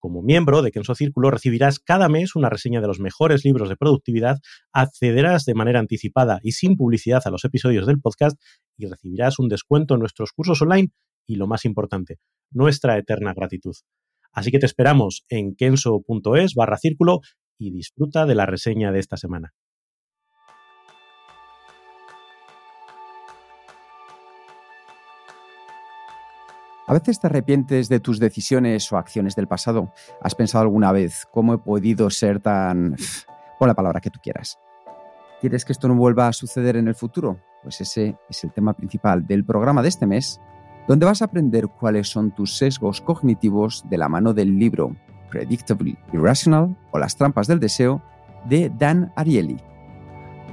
Como miembro de Kenso Círculo recibirás cada mes una reseña de los mejores libros de productividad, accederás de manera anticipada y sin publicidad a los episodios del podcast y recibirás un descuento en nuestros cursos online y lo más importante, nuestra eterna gratitud. Así que te esperamos en kenso.es barra círculo y disfruta de la reseña de esta semana. A veces te arrepientes de tus decisiones o acciones del pasado. ¿Has pensado alguna vez cómo he podido ser tan... Pon la palabra que tú quieras. ¿Quieres que esto no vuelva a suceder en el futuro? Pues ese es el tema principal del programa de este mes, donde vas a aprender cuáles son tus sesgos cognitivos de la mano del libro Predictably Irrational o Las trampas del deseo de Dan Ariely.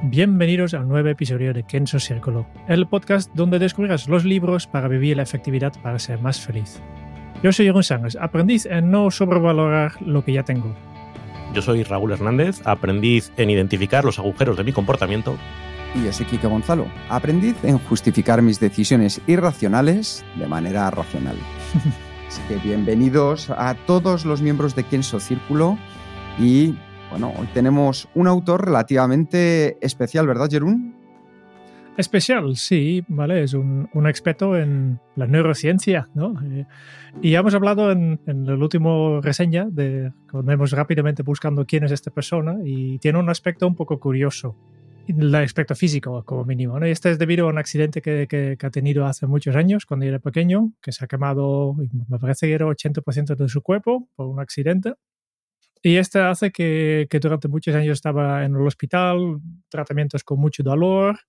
Bienvenidos a un nuevo episodio de Kenso Círculo, el podcast donde descubrirás los libros para vivir la efectividad para ser más feliz. Yo soy Jeroen Sánchez, aprendiz en no sobrevalorar lo que ya tengo. Yo soy Raúl Hernández, aprendiz en identificar los agujeros de mi comportamiento. Y yo soy Kike Gonzalo, aprendiz en justificar mis decisiones irracionales de manera racional. Así que bienvenidos a todos los miembros de Kenso Círculo y bueno, hoy tenemos un autor relativamente especial, ¿verdad, Jerún? Especial, sí, ¿vale? Es un, experto en la neurociencia, ¿no? Eh, y ya hemos hablado en, en el último reseña de cuando hemos rápidamente buscando quién es esta persona y tiene un aspecto un poco curioso el aspecto físico, como mínimo. ¿no? Y este es debido a un accidente que, que, ha tenido hace muchos años, cuando era pequeño, que se ha quemado, me parece que era 80% de su cuerpo por un accidente. Y este hace que, durante muchos años estaba en el hospital, tratamientos con mucho dolor.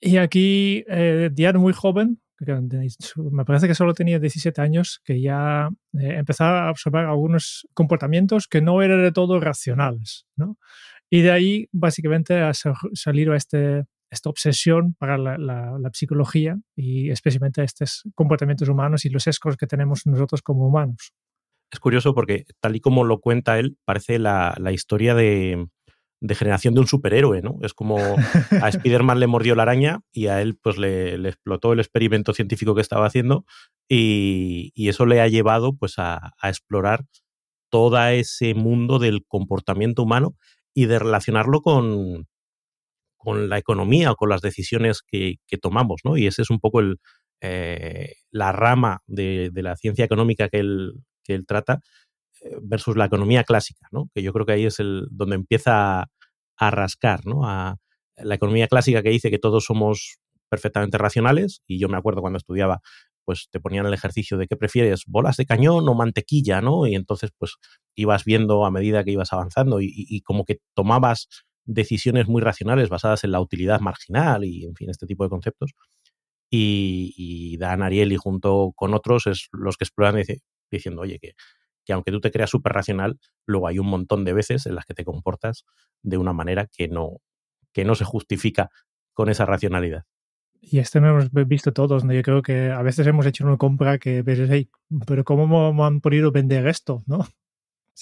Y aquí, eh, ya muy joven, me parece que solo tenía 17 años, que ya eh, empezaba a observar algunos comportamientos que no eran de todo racionales. ¿no? Y de ahí, básicamente, ha salido este, esta obsesión para la, la, psicología y especialmente estos comportamientos humanos y los sesgos que tenemos nosotros como humanos. Es curioso porque, tal y como lo cuenta él, parece la, la historia de, de, generación de un superhéroe, ¿no? Es como a Spider-Man le mordió la araña y a él pues le, le, explotó el experimento científico que estaba haciendo y, y eso le ha llevado pues a, a explorar todo ese mundo del comportamiento humano y de relacionarlo con, con la economía o con las decisiones que, tomamos, ¿no? Y ese es un poco el, eh, la rama de, la ciencia económica que él, él trata eh, versus la economía clásica, ¿no? Que yo creo que ahí es el donde empieza a, rascar, ¿no? A la economía clásica que dice que todos somos perfectamente racionales, y yo me acuerdo cuando estudiaba pues te ponían el ejercicio de qué prefieres, bolas de cañón o mantequilla, ¿no? Y entonces, pues ibas viendo a medida que ibas avanzando y, como que tomabas decisiones muy racionales basadas en la utilidad marginal y, en fin, este tipo de conceptos. Y, Dan Ariely junto con otros es los que exploran diciendo, oye, que, que aunque tú te creas súper racional, luego hay un montón de veces en las que te comportas de una manera que no, que no se justifica con esa racionalidad. Y esto no hemos visto todos, ¿no? Yo creo que a veces hemos hecho una compra que ves, hey, pero ¿cómo han podido vender esto, no?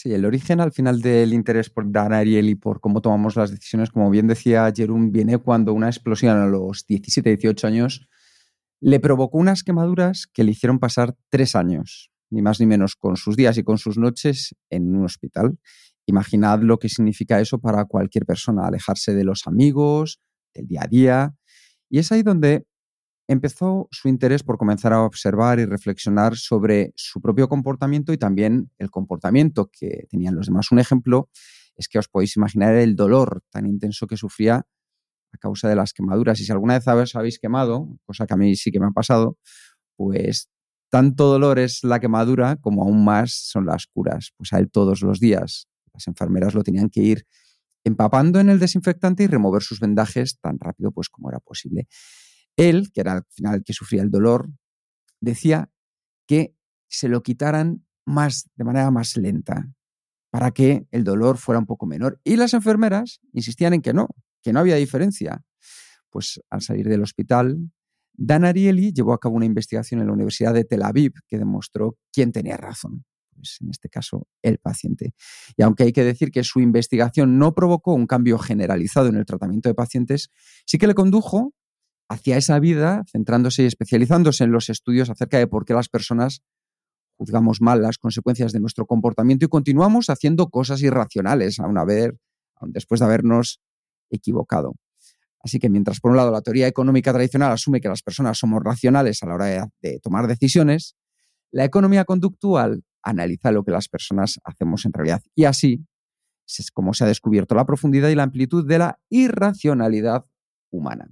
Sí, el origen al final del interés por Dan Ariely y por cómo tomamos las decisiones, como bien decía Jerón, viene cuando una explosión a los 17, 18 años le provocó unas quemaduras que le hicieron pasar tres años, ni más ni menos, con sus días y con sus noches en un hospital. Imaginad lo que significa eso para cualquier persona, alejarse de los amigos, del día a día, y es ahí donde empezó su interés por comenzar a observar y reflexionar sobre su propio comportamiento y también el comportamiento que tenían los demás. Un ejemplo es que os podéis imaginar el dolor tan intenso que sufría a causa de las quemaduras. Y si alguna vez os habéis quemado, cosa que a mí sí que me ha pasado, pues tanto dolor es la quemadura como aún más son las curas. Pues a él todos los días las enfermeras lo tenían que ir empapando en el desinfectante y remover sus vendajes tan rápido pues como era posible. Él, que era al final el que sufría el dolor, decía que se lo quitaran más de manera más lenta para que el dolor fuera un poco menor. Y las enfermeras insistían en que no, que no había diferencia. Pues al salir del hospital, Dan Ariely llevó a cabo una investigación en la Universidad de Tel Aviv que demostró quién tenía razón. Pues en este caso, el paciente. Y aunque hay que decir que su investigación no provocó un cambio generalizado en el tratamiento de pacientes, sí que le condujo hacia esa vida, centrándose y especializándose en los estudios acerca de por qué las personas juzgamos mal las consecuencias de nuestro comportamiento y continuamos haciendo cosas irracionales, aún, haber, después de habernos equivocado. Así que mientras por un lado la teoría económica tradicional asume que las personas somos racionales a la hora de, tomar decisiones, la economía conductual analiza lo que las personas hacemos en realidad. Y así es como se ha descubierto la profundidad y la amplitud de la irracionalidad humana.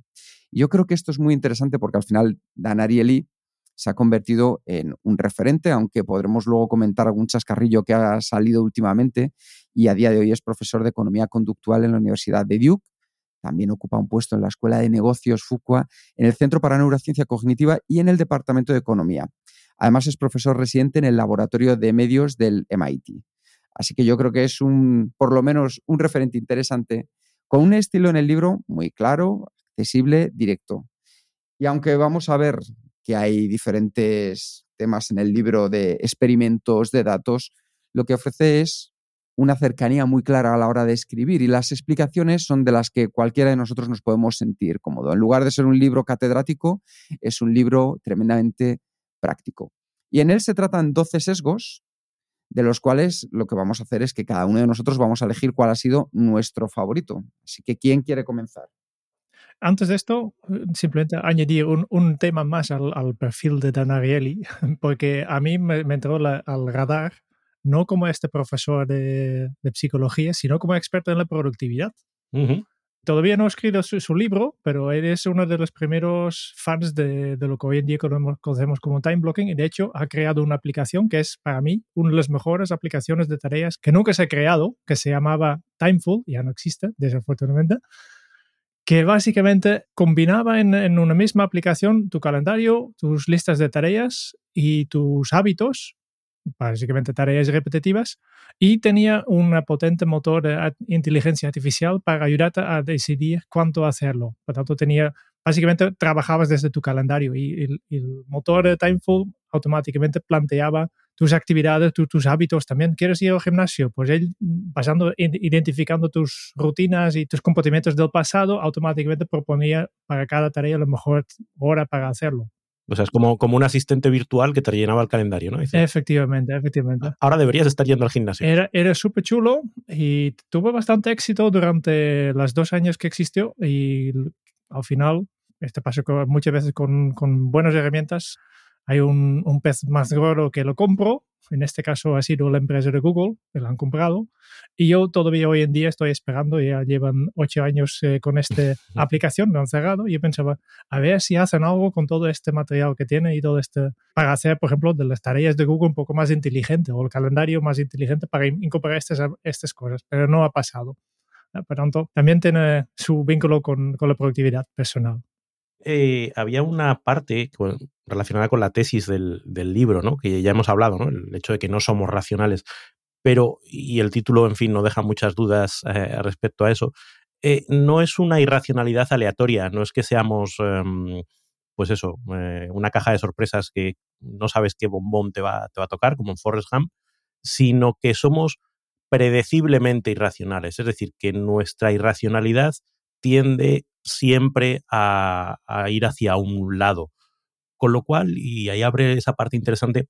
yo creo que esto es muy interesante porque al final Dan Ariely se ha convertido en un referente, aunque podremos luego comentar algún chascarrillo que ha salido últimamente y a día de hoy es profesor de economía conductual en la Universidad de Duke. También ocupa un puesto en la Escuela de Negocios Fuqua, en el Centro para Neurociencia Cognitiva y en el Departamento de Economía. Además es profesor residente en el Laboratorio de Medios del MIT. Así que yo creo que es un, por lo menos, un referente interesante, con un estilo en el libro muy claro, accesible, directo. Y aunque vamos a ver que hay diferentes temas en el libro de experimentos, de datos, lo que ofrece es una cercanía muy clara a la hora de escribir y las explicaciones son de las que cualquiera de nosotros nos podemos sentir cómodo. En lugar de ser un libro catedrático, es un libro tremendamente práctico. Y en él se tratan 12 sesgos, de los cuales lo que vamos a hacer es que cada uno de nosotros vamos a elegir cuál ha sido nuestro favorito. Así que, ¿quién quiere comenzar? Antes de esto, simplemente añadir un, tema más al, perfil de Dan Ariely, porque a mí me, entró al radar no como este profesor de, psicología, sino como experto en la productividad. Todavía no ha escrito su, libro, pero él es uno de los primeros fans de, lo que hoy en día conocemos como time blocking y de hecho ha creado una aplicación que es para mí una de las mejores aplicaciones de tareas que nunca se ha creado, que se llamaba Timeful, ya no existe desafortunadamente, que básicamente combinaba en, una misma aplicación tu calendario, tus listas de tareas y tus hábitos, básicamente tareas repetitivas, y tenía un potente motor de inteligencia artificial para ayudarte a decidir cuánto hacerlo. Por tanto, tenía, básicamente trabajabas desde tu calendario y el, motor Timeful automáticamente planteaba tus actividades, tus hábitos también. ¿Quieres ir al gimnasio? Pues él, pasando, identificando tus rutinas y tus comportamientos del pasado, automáticamente proponía para cada tarea la mejor hora para hacerlo. O sea, es como, como un asistente virtual que te rellenaba el calendario, ¿no? Efectivamente, efectivamente. Ahora deberías estar yendo al gimnasio. Era, era súper chulo y tuvo bastante éxito durante los dos años que existió y al final, este pasó muchas veces con, con buenas herramientas, hay un, un, pez más gordo que lo compro, en este caso ha sido la empresa de Google, que lo han comprado, y yo todavía hoy en día estoy esperando, ya llevan ocho años eh, con esta aplicación, lo han cerrado, y yo pensaba, a ver si hacen algo con todo este material que tiene y todo este, para hacer, por ejemplo, de las tareas de Google un poco más inteligente, o el calendario más inteligente para incorporar estas, estas cosas, pero no ha pasado. Por tanto, también tiene su vínculo con, con la productividad personal. Eh, había una parte relacionada con la tesis del, libro, ¿no? que ya hemos hablado, ¿no? el hecho de que no somos racionales, pero, y el título, en fin, no deja muchas dudas eh, respecto a eso, eh, no es una irracionalidad aleatoria, no es que seamos, em, pues eso, una caja de sorpresas que no sabes qué bombón te va, te va a tocar, como en Forrest Gump, sino que somos predeciblemente irracionales, es decir, que nuestra irracionalidad tiende siempre a, ir hacia un lado. Con lo cual, y ahí abre esa parte interesante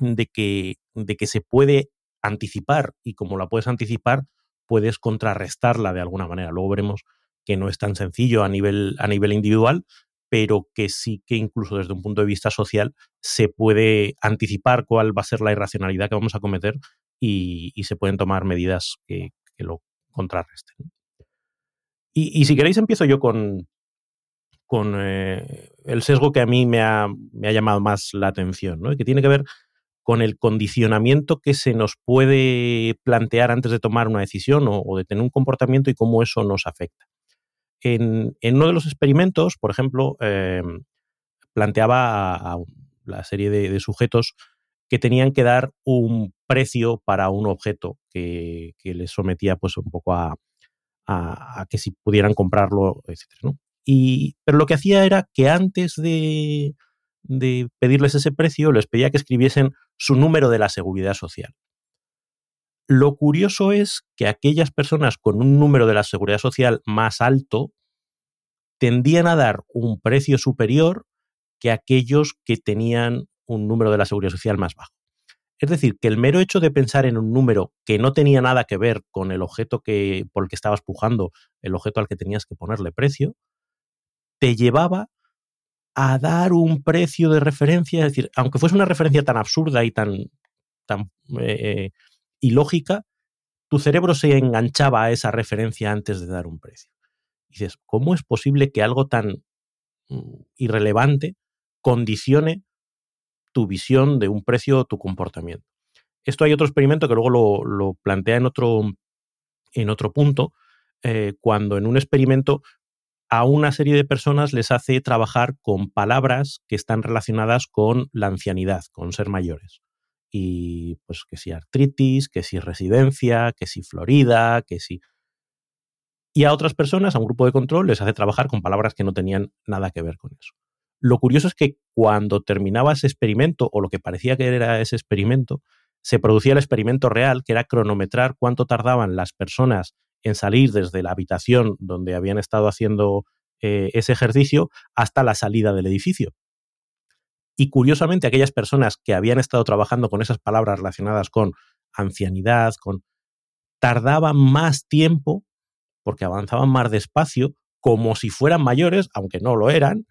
de que, de que se puede anticipar y como la puedes anticipar, puedes contrarrestarla de alguna manera. Luego veremos que no es tan sencillo a nivel, a nivel individual, pero que sí que incluso desde un punto de vista social se puede anticipar cuál va a ser la irracionalidad que vamos a cometer y, y se pueden tomar medidas que, lo contrarresten. Y, si queréis empiezo yo con, con eh, el sesgo que a mí me ha, llamado más la atención, ¿no? que tiene que ver con el condicionamiento que se nos puede plantear antes de tomar una decisión o, de tener un comportamiento y cómo eso nos afecta. En, uno de los experimentos, por ejemplo, eh, planteaba a, la serie de, sujetos que tenían que dar un precio para un objeto que, les sometía pues un poco a, que si pudieran comprarlo, etc. Y, pero lo que hacía era que antes de, de pedirles ese precio, les pedía que escribiesen su número de la seguridad social. Lo curioso es que aquellas personas con un número de la seguridad social más alto tendían a dar un precio superior que aquellos que tenían un número de la seguridad social más bajo. Es decir, que el mero hecho de pensar en un número que no tenía nada que ver con el objeto que, por el que estabas pujando, el objeto al que tenías que ponerle precio, te llevaba a dar un precio de referencia, es decir, aunque fuese una referencia tan absurda y tan, tan eh, ilógica, tu cerebro se enganchaba a esa referencia antes de dar un precio. Dices, ¿cómo es posible que algo tan mm, irrelevante condicione tu visión de un precio tu comportamiento? Esto hay otro experimento que luego lo, plantea en otro, en otro punto, eh, cuando en un experimento a una serie de personas les hace trabajar con palabras que están relacionadas con la ancianidad, con ser mayores. Y pues que si artritis, que si residencia, que si Florida, que si... Y a otras personas, a un grupo de control, les hace trabajar con palabras que no tenían nada que ver con eso. Lo curioso es que cuando terminaba ese experimento, o lo que parecía que era ese experimento, se producía el experimento real, que era cronometrar cuánto tardaban las personas en salir desde la habitación donde habían estado haciendo eh, ese ejercicio hasta la salida del edificio. Y curiosamente, aquellas personas que habían estado trabajando con esas palabras relacionadas con ancianidad, con tardaban más tiempo porque avanzaban más despacio, como si fueran mayores, aunque no lo eran,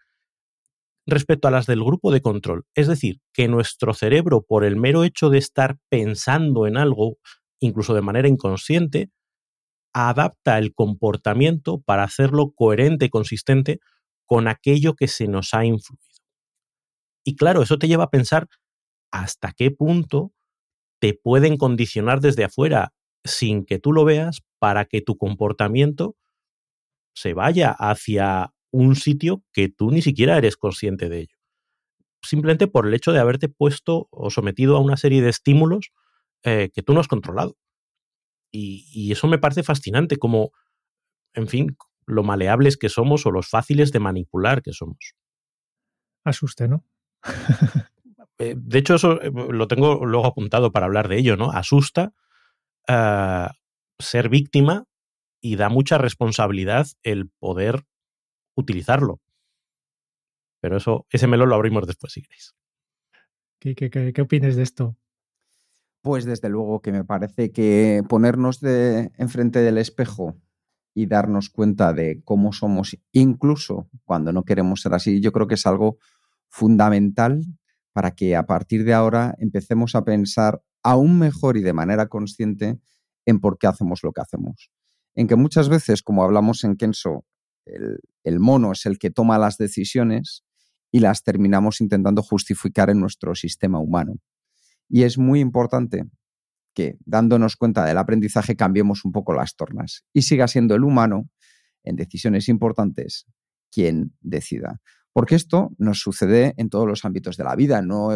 respecto a las del grupo de control. Es decir, que nuestro cerebro, por el mero hecho de estar pensando en algo, incluso de manera inconsciente, adapta el comportamiento para hacerlo coherente consistente con aquello que se nos ha influido. Y claro, eso te lleva a pensar hasta qué punto te pueden condicionar desde afuera sin que tú lo veas para que tu comportamiento se vaya hacia un sitio que tú ni siquiera eres consciente de ello. Simplemente por el hecho de haberte puesto o sometido a una serie de estímulos eh, que tú no has controlado. Y, eso me parece fascinante, como, en fin, lo maleables que somos o los fáciles de manipular que somos. Asuste, ¿no? Eh, de hecho, eso eh, lo tengo luego apuntado para hablar de ello, ¿no? Asusta ser víctima y da mucha responsabilidad el poder utilizarlo. Pero eso, ese melón lo abrimos después, si queréis. ¿Qué, qué, qué, qué opinas de esto? Pues desde luego que me parece que ponernos de enfrente del espejo y darnos cuenta de cómo somos, incluso cuando no queremos ser así, yo creo que es algo fundamental para que a partir de ahora empecemos a pensar aún mejor y de manera consciente en por qué hacemos lo que hacemos. En que muchas veces, como hablamos en Kenso, el, mono es el que toma las decisiones y las terminamos intentando justificar en nuestro sistema humano. Y es muy importante que, dándonos cuenta del aprendizaje, cambiemos un poco las tornas y siga siendo el humano, en decisiones importantes, quien decida. Porque esto nos sucede en todos los ámbitos de la vida. No,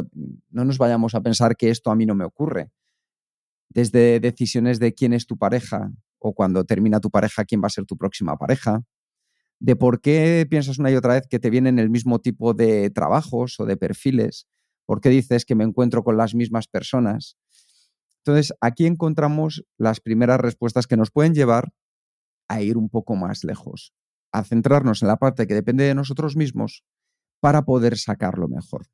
no nos vayamos a pensar que esto a mí no me ocurre. Desde decisiones de quién es tu pareja o cuando termina tu pareja, quién va a ser tu próxima pareja, de por qué piensas una y otra vez que te vienen el mismo tipo de trabajos o de perfiles, ¿Por qué dices que me encuentro con las mismas personas? Entonces, aquí encontramos las primeras respuestas que nos pueden llevar a ir un poco más lejos, a centrarnos en la parte que depende de nosotros mismos para poder sacarlo mejor.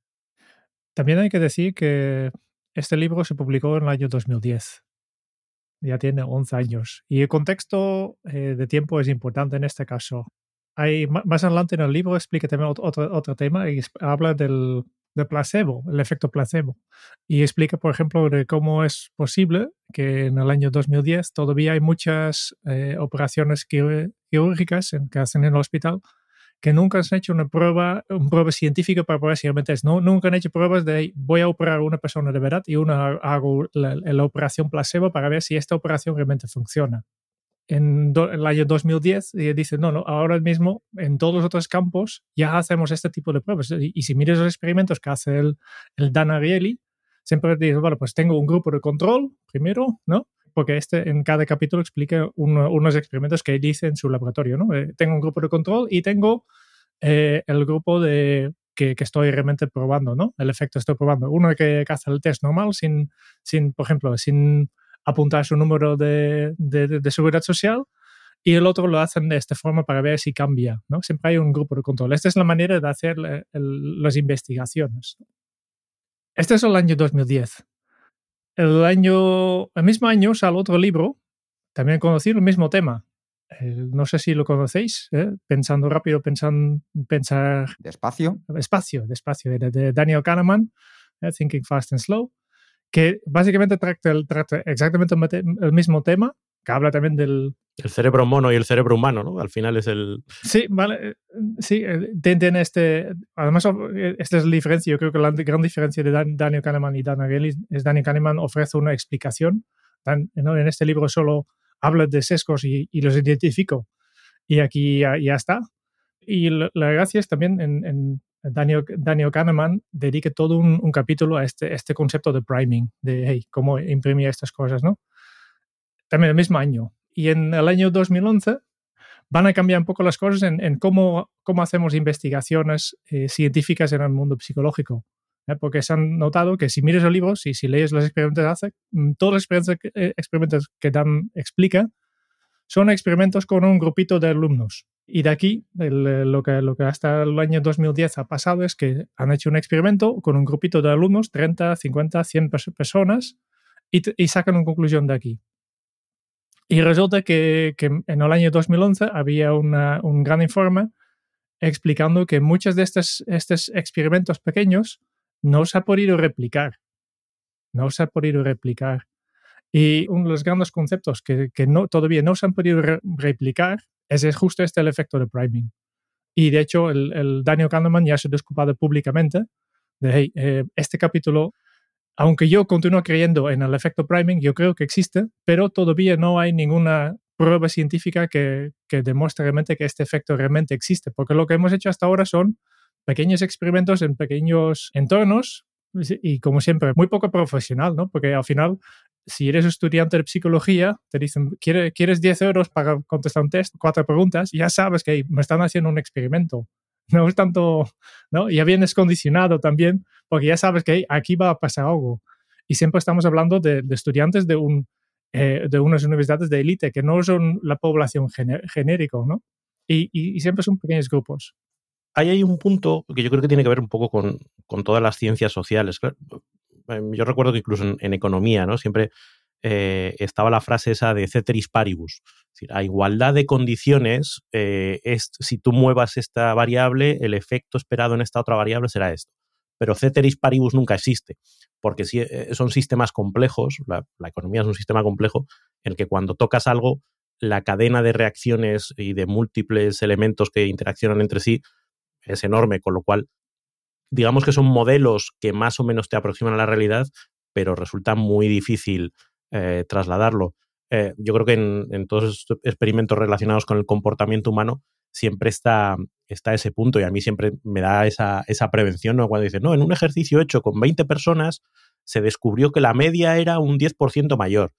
También hay que decir que este libro se publicó en el año 2010. Ya tiene 11 años. Y el contexto eh, de tiempo es importante en este caso. Hay, más adelante en el libro explica también otro, otro tema y habla del de placebo, el efecto placebo. Y explica, por ejemplo, de cómo es posible que en el año 2010 todavía hay muchas eh, operaciones quirúrgicas que hacen en el hospital que nunca han hecho una prueba, una prueba científica para probar si realmente es. No, nunca han hecho pruebas de voy a operar a una persona de verdad y una hago la, operación placebo para ver si esta operación realmente funciona. En el año 2010 y dice, no, no, ahora mismo en todos los otros campos ya hacemos este tipo de pruebas. Y, si miras los experimentos que hace el, el Dan Ariely, siempre dice, bueno, pues tengo un grupo de control primero, ¿no? porque este en cada capítulo explica unos experimentos que él hizo en su laboratorio. ¿no? Eh, tengo un grupo de control y tengo eh, el grupo de que, que, estoy realmente probando, ¿no? El efecto estoy probando. Uno que, hace el test normal sin, sin, por ejemplo, sin apuntar su número de, de, seguridad social y el otro lo hacen de esta forma para ver si cambia, ¿no? Siempre hay un grupo de control. Esta es la manera de hacer las investigaciones. Este es el año 2010 el año, el mismo año sale otro libro, también conocido, el mismo tema. no sé si lo conocéis, ¿eh? Pensando rápido, pensando, pensar... Despacio. Despacio, despacio, de, Daniel Kahneman, ¿eh? Thinking Fast and Slow, que básicamente trata, trata exactamente el mismo tema, que habla también del... El cerebro mono y el cerebro humano, ¿no? Al final es el... Sí, vale. Eh, sí, eh, tiene este... Además, eh, esta es la diferencia. Yo creo que la gran diferencia de Daniel Kahneman y Dan Ariely es Daniel Kahneman ofrece una explicación. En este libro solo habla de sesgos y, los identifico. Y aquí ya, está. Y la, gracia es también en, en Daniel, Kahneman dedique todo un, capítulo a este, este concepto de priming, de cómo imprimir estas cosas, ¿no? también el mismo año. Y en el año 2011 van a cambiar un poco las cosas en, cómo, hacemos investigaciones eh, científicas en el mundo psicológico. ¿eh? Porque se han notado que si miras el libro, si, si lees los experimentos que hace, mm, todos los experimentos, eh, experimentos que Dan explica son experimentos con un grupito de alumnos. Y de aquí, lo, que, lo que hasta el año 2010 ha pasado es que han hecho un experimento con un grupito de alumnos, 30, 50, 100 personas, y, y sacan una conclusión de aquí. Y resulta que, que en el año 2011 había una, un gran informe explicando que muchos de estos, estos experimentos pequeños no se ha podido replicar. No se ha podido replicar. Y uno de los grandes conceptos que, que no, todavía no se han podido replicar es, justo este el efecto de priming. Y de hecho, el, el Daniel Kahneman ya se ha disculpado públicamente de, hey, eh, este capítulo aunque yo continúo creyendo en el efecto priming, yo creo que existe, pero todavía no hay ninguna prueba científica que, que demuestre realmente que este efecto realmente existe, porque lo que hemos hecho hasta ahora son pequeños experimentos en pequeños entornos y como siempre, muy poco profesional, ¿no? Porque al final, si eres estudiante de psicología, te dicen, ¿quieres 10 euros para contestar un test? Cuatro preguntas, ya sabes que me están haciendo un experimento. No es tanto, ¿no? Ya vienes condicionado también, porque ya sabes que aquí va a pasar algo. Y siempre estamos hablando de, estudiantes de, un, eh, de unas universidades de élite, que no son la población genérica, ¿no? Y, y, siempre son pequeños grupos. Ahí hay un punto que yo creo que tiene que ver un poco con, con todas las ciencias sociales. Em, yo recuerdo que incluso en, economía, ¿no? Siempre eh, estaba la frase esa de ceteris paribus. Es decir, a igualdad de condiciones, eh, es, si tú muevas esta variable, el efecto esperado en esta otra variable será esto. Pero ceteris paribus nunca existe, porque si, eh, son sistemas complejos, la, economía es un sistema complejo, en el que cuando tocas algo, la cadena de reacciones y de múltiples elementos que interaccionan entre sí es enorme, con lo cual digamos que son modelos que más o menos te aproximan a la realidad, pero resulta muy difícil eh, trasladarlo. Eh, yo creo que en, todos estos experimentos relacionados con el comportamiento humano siempre está, está ese punto y a mí siempre me da esa, esa prevención ¿no? cuando dicen, no, en un ejercicio hecho con 20 personas se descubrió que la media era un 10% mayor.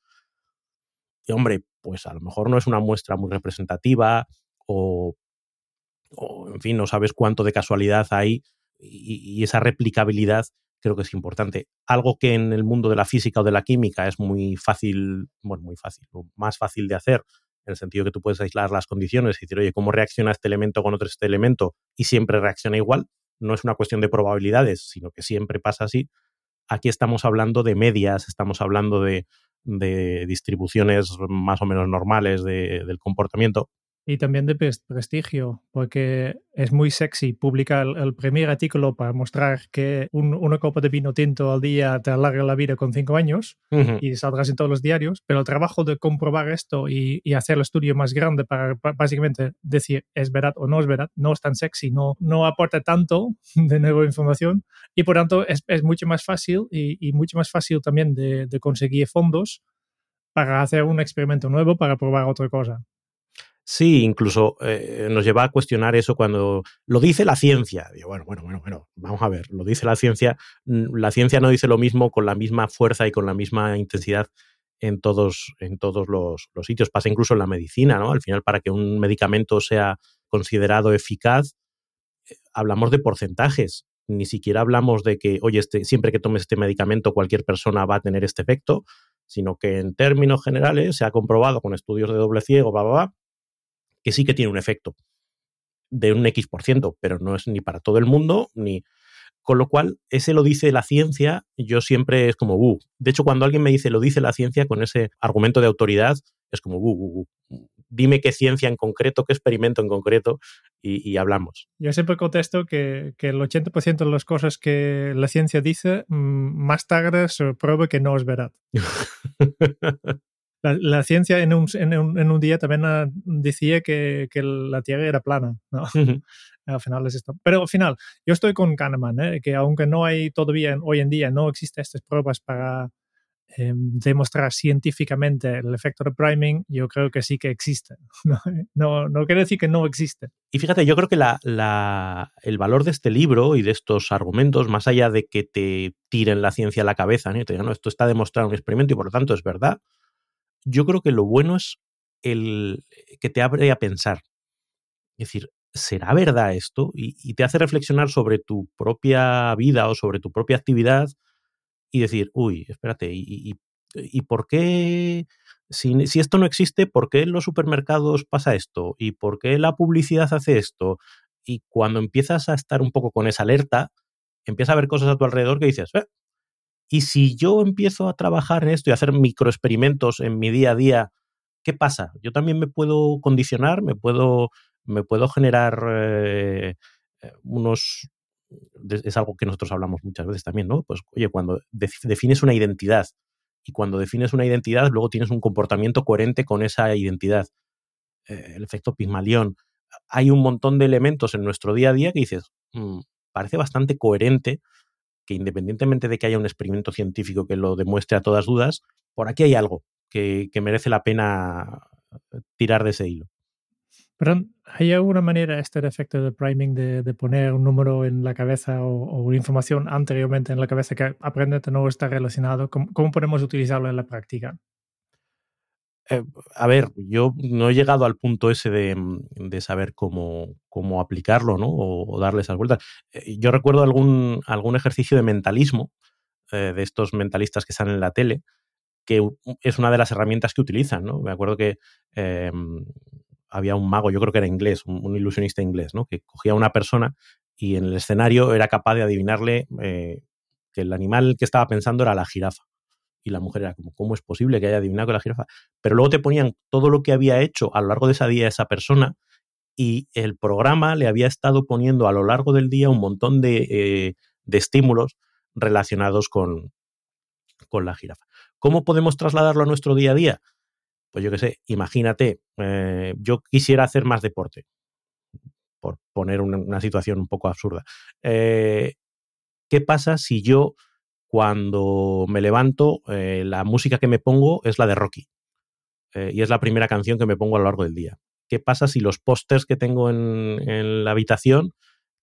Y hombre, pues a lo mejor no es una muestra muy representativa o, o en fin, no sabes cuánto de casualidad hay y, y esa replicabilidad creo que es importante. Algo que en el mundo de la física o de la química es muy fácil, bueno, muy fácil, más fácil de hacer, en el sentido que tú puedes aislar las condiciones y decir, oye, ¿cómo reacciona este elemento con otro este elemento? Y siempre reacciona igual. No es una cuestión de probabilidades, sino que siempre pasa así. Aquí estamos hablando de medias, estamos hablando de, distribuciones más o menos normales del comportamiento. Y también de prestigio, porque es muy sexy publicar el, primer artículo para mostrar que una copa de vino tinto al día te alarga la vida con cinco años y saldrás en todos los diarios, pero el trabajo de comprobar esto y, hacer el estudio más grande para, básicamente decir es verdad o no es verdad, no es tan sexy, no, no aporta tanto de nueva información y por tanto es, es mucho más fácil y, mucho más fácil también de, de conseguir fondos para hacer un experimento nuevo, para probar otra cosa. Sí, incluso eh, nos lleva a cuestionar eso cuando lo dice la ciencia. Digo, bueno, bueno, bueno, bueno, vamos a ver, lo dice la ciencia. Mm, la ciencia no dice lo mismo con la misma fuerza y con la misma intensidad en todos, en todos los, sitios. Pasa incluso en la medicina, ¿no? Al final, para que un medicamento sea considerado eficaz, eh, hablamos de porcentajes. Ni siquiera hablamos de que, oye, este, siempre que tomes este medicamento, cualquier persona va a tener este efecto, sino que en términos generales se ha comprobado con estudios de doble ciego, bla, bla, bla, que sí que tiene un efecto de un X%, por ciento, pero no es ni para todo el mundo, ni... Con lo cual, ese lo dice la ciencia, yo siempre es como, uh. De hecho, cuando alguien me dice lo dice la ciencia con ese argumento de autoridad, es como, uh, uh, uh. dime qué ciencia en concreto, qué experimento en concreto y, hablamos. Yo siempre contesto que, que el 80% de las cosas que la ciencia dice, mm, más tarde se pruebe que no es verdad. La, ciencia en un, en, un, en un, día también ah, decía que, que, la Tierra era plana, ¿no? al final es esto. Pero al final, yo estoy con Kahneman, ¿eh? que aunque no hay todavía hoy en día, no existen estas pruebas para eh, demostrar científicamente el efecto de priming, yo creo que sí que existe. No, no, quiere decir que no existe. Y fíjate, yo creo que la, la, el valor de este libro y de estos argumentos, más allá de que te tiren la ciencia a la cabeza, ¿no? te digan, no, esto está demostrado en un experimento y por lo tanto es verdad, yo creo que lo bueno es el que te abre a pensar. Es decir, ¿será verdad esto? Y, te hace reflexionar sobre tu propia vida o sobre tu propia actividad y decir, uy, espérate, ¿y, y, por qué? Si, si, esto no existe, ¿por qué en los supermercados pasa esto? ¿Y por qué la publicidad hace esto? Y cuando empiezas a estar un poco con esa alerta, empiezas a ver cosas a tu alrededor que dices, eh, y si yo empiezo a trabajar en esto y a hacer microexperimentos en mi día a día, ¿qué pasa? Yo también me puedo condicionar, me puedo, me puedo generar eh, eh, unos... Es algo que nosotros hablamos muchas veces también, ¿no? Pues, oye, cuando defines una identidad y cuando defines una identidad, luego tienes un comportamiento coherente con esa identidad. Eh, el efecto Pigmalión. Hay un montón de elementos en nuestro día a día que dices, mm, parece bastante coherente que independientemente de que haya un experimento científico que lo demuestre a todas dudas, por aquí hay algo que, merece la pena eh, tirar de ese hilo. Pero ¿hay alguna manera este efecto de priming de, poner un número en la cabeza o, información anteriormente en la cabeza que aparentemente no está relacionado? ¿Cómo podemos utilizarlo en la práctica? Eh, a ver, yo no he llegado al punto ese de, mm, saber cómo, cómo, aplicarlo, ¿no? O, darle esas vueltas. Eh, yo recuerdo algún, algún ejercicio de mentalismo, eh, de estos mentalistas que están en la tele, que es una de las herramientas que utilizan, ¿no? Me acuerdo que em, había un mago, yo creo que era inglés, un, ilusionista inglés, ¿no? Que cogía a una persona y en el escenario era capaz de adivinarle que el animal que estaba pensando era la jirafa y la mujer era como, ¿cómo es posible que haya adivinado la jirafa? Pero luego te ponían todo lo que había hecho a lo largo de ese día esa persona y el programa le había estado poniendo a lo largo del día un montón de, eh, estímulos relacionados con, con, la jirafa. ¿Cómo podemos trasladarlo a nuestro día a día? Pues yo qué sé, imagínate, eh, yo quisiera hacer más deporte, por poner una, situación un poco absurda. Eh, ¿Qué pasa si yo cuando me levanto, eh, la música que me pongo es la de Rocky. Eh, y es la primera canción que me pongo a lo largo del día. ¿Qué pasa si los pósters que tengo en, la habitación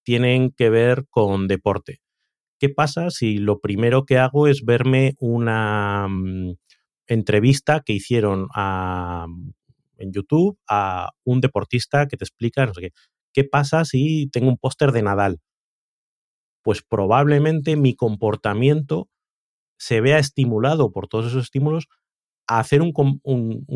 tienen que ver con deporte? ¿Qué pasa si lo primero que hago es verme una mm, entrevista que hicieron en YouTube a un deportista que te explica no sé qué? ¿Qué pasa si tengo un póster de Nadal? Pues probablemente mi comportamiento se vea estimulado por todos esos estímulos a hacer un,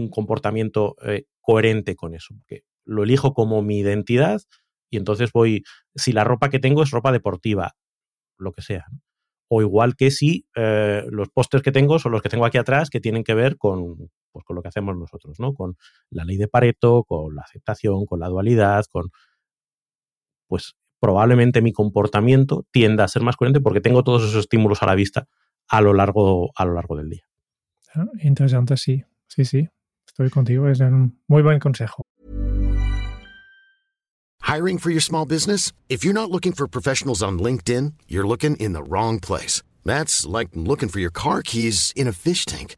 comportamiento eh, coherente con eso, porque lo elijo como mi identidad y entonces voy, si la ropa que tengo es ropa deportiva, lo que sea, O igual que si eh, los pósters que tengo son los que tengo aquí atrás que tienen que ver con, pues, con lo que hacemos nosotros, ¿no? Con la ley de Pareto, con la aceptación, con la dualidad, con... Pues probablemente mi comportamiento tienda a ser más coherente porque tengo todos esos estímulos a la vista a lo largo, a lo largo del día. Ah, interesante, sí. Sí, sí. Estoy contigo. Es un muy buen consejo. Hiring for your small business? If you're not looking for professionals on LinkedIn, you're looking in the wrong place. That's like looking for your car keys in a fish tank.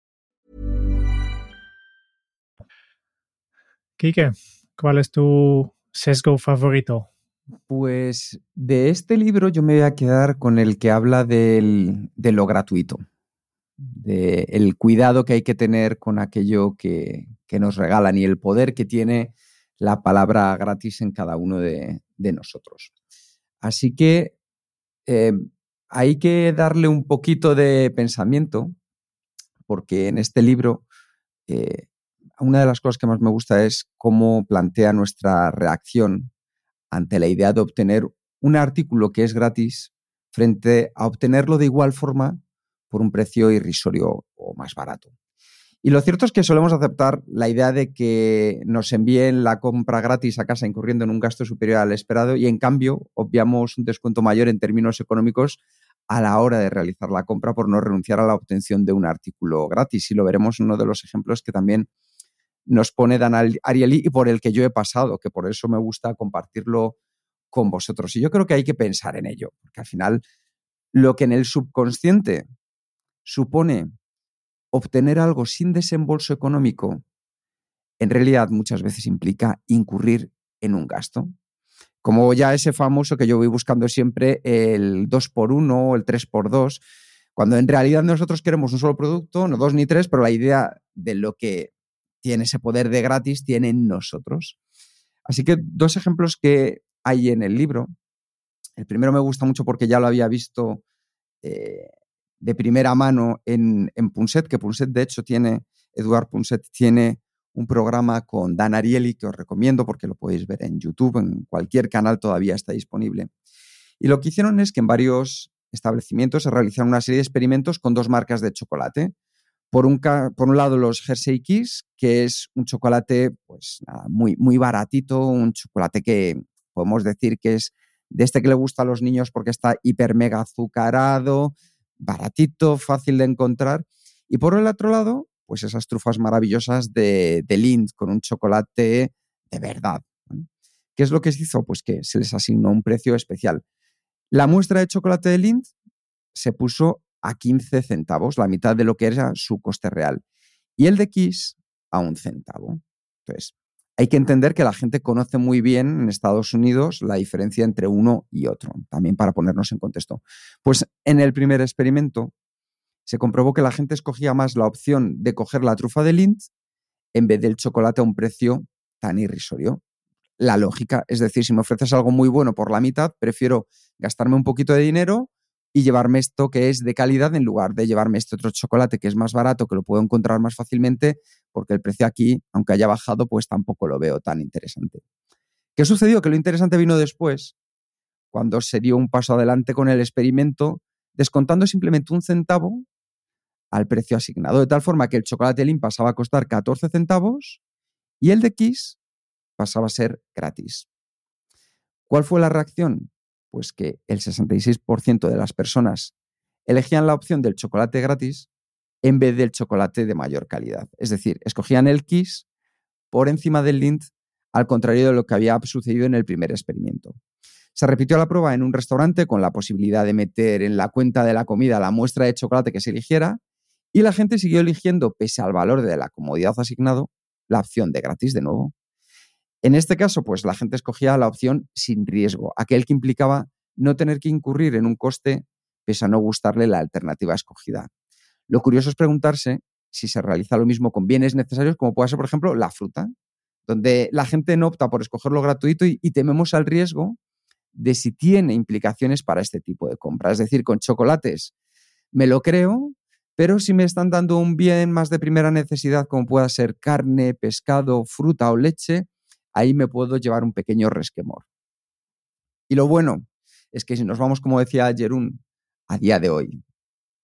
Quique, ¿cuál es tu sesgo favorito? Pues de este libro yo me voy a quedar con el que habla del, de lo gratuito, del el cuidado que hay que tener con aquello que, que, nos regalan y el poder que tiene la palabra gratis en cada uno de, de nosotros. Así que eh, hay que darle un poquito de pensamiento, porque en este libro eh, una de las cosas que más me gusta es cómo plantea nuestra reacción ante la idea de obtener un artículo que es gratis frente a obtenerlo de igual forma por un precio irrisorio o más barato. Y lo cierto es que solemos aceptar la idea de que nos envíen la compra gratis a casa incurriendo en un gasto superior al esperado y en cambio obviamos un descuento mayor en términos económicos a la hora de realizar la compra por no renunciar a la obtención de un artículo gratis. Y lo veremos en uno de los ejemplos que también nos pone Dan Ariely y por el que yo he pasado, que por eso me gusta compartirlo con vosotros. Y yo creo que hay que pensar en ello, porque al final lo que en el subconsciente supone obtener algo sin desembolso económico, en realidad muchas veces implica incurrir en un gasto. Como ya ese famoso que yo voy buscando siempre, el 2x1 o el 3x2, cuando en realidad nosotros queremos un solo producto, no dos ni tres, pero la idea de lo que tiene ese poder de gratis, tiene en nosotros. Así que dos ejemplos que hay en el libro. El primero me gusta mucho porque ya lo había visto eh, de primera mano en, en, Punset, que Punset de hecho tiene, Eduard Punset tiene un programa con Dan Ariely que os recomiendo porque lo podéis ver en YouTube, en cualquier canal todavía está disponible. Y lo que hicieron es que en varios establecimientos se realizaron una serie de experimentos con dos marcas de chocolate. Por un, por un lado, los Hershey Kiss, que es un chocolate pues, nada, muy, muy baratito, un chocolate que podemos decir que es de este que le gusta a los niños porque está hiper mega azucarado, baratito, fácil de encontrar. Y por el otro lado, pues esas trufas maravillosas de, de Lind con un chocolate de verdad. ¿Qué es lo que se hizo? Pues que se les asignó un precio especial. La muestra de chocolate de Lind se puso a 15 centavos, la mitad de lo que era su coste real. Y el de Kiss a un centavo. Entonces, hay que entender que la gente conoce muy bien en Estados Unidos la diferencia entre uno y otro, también para ponernos en contexto. Pues en el primer experimento se comprobó que la gente escogía más la opción de coger la trufa de Lindt en vez del chocolate a un precio tan irrisorio. La lógica, es decir, si me ofreces algo muy bueno por la mitad, prefiero gastarme un poquito de dinero y llevarme esto que es de calidad en lugar de llevarme este otro chocolate que es más barato, que lo puedo encontrar más fácilmente, porque el precio aquí, aunque haya bajado, pues tampoco lo veo tan interesante. ¿Qué sucedió? Que lo interesante vino después, cuando se dio un paso adelante con el experimento, descontando simplemente un centavo al precio asignado, de tal forma que el chocolate Lean pasaba a costar 14 centavos y el de Kiss pasaba a ser gratis. ¿Cuál fue la reacción? Pues que el 66% de las personas elegían la opción del chocolate gratis en vez del chocolate de mayor calidad. Es decir, escogían el Kiss por encima del Lindt al contrario de lo que había sucedido en el primer experimento. Se repitió la prueba en un restaurante con la posibilidad de meter en la cuenta de la comida la muestra de chocolate que se eligiera y la gente siguió eligiendo, pese al valor de la comodidad asignado, la opción de gratis de nuevo. En este caso, pues la gente escogía la opción sin riesgo, aquel que implicaba no tener que incurrir en un coste pese a no gustarle la alternativa escogida. Lo curioso es preguntarse si se realiza lo mismo con bienes necesarios como puede ser, por ejemplo, la fruta, donde la gente no opta por escogerlo gratuito y, y tememos al riesgo de si tiene implicaciones para este tipo de compra. Es decir, con chocolates me lo creo, pero si me están dando un bien más de primera necesidad, como pueda ser carne, pescado, fruta o leche, ahí me puedo llevar un pequeño resquemor. Y lo bueno es que si nos vamos, como decía Jerún, a día de hoy,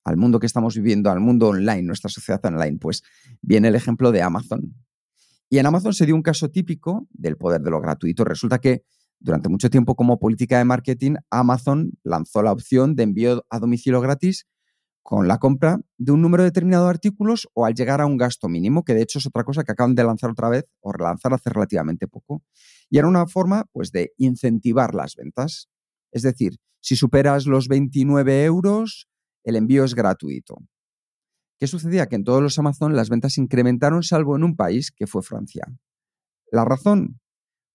al mundo que estamos viviendo, al mundo online, nuestra sociedad online, pues viene el ejemplo de Amazon. Y en Amazon se dio un caso típico del poder de lo gratuito. Resulta que durante mucho tiempo como política de marketing, Amazon lanzó la opción de envío a domicilio gratis con la compra de un número determinado de artículos o al llegar a un gasto mínimo, que de hecho es otra cosa que acaban de lanzar otra vez o relanzar hace relativamente poco. Y era una forma pues, de incentivar las ventas. Es decir, si superas los 29 euros, el envío es gratuito. ¿Qué sucedía? Que en todos los Amazon las ventas incrementaron salvo en un país que fue Francia. La razón,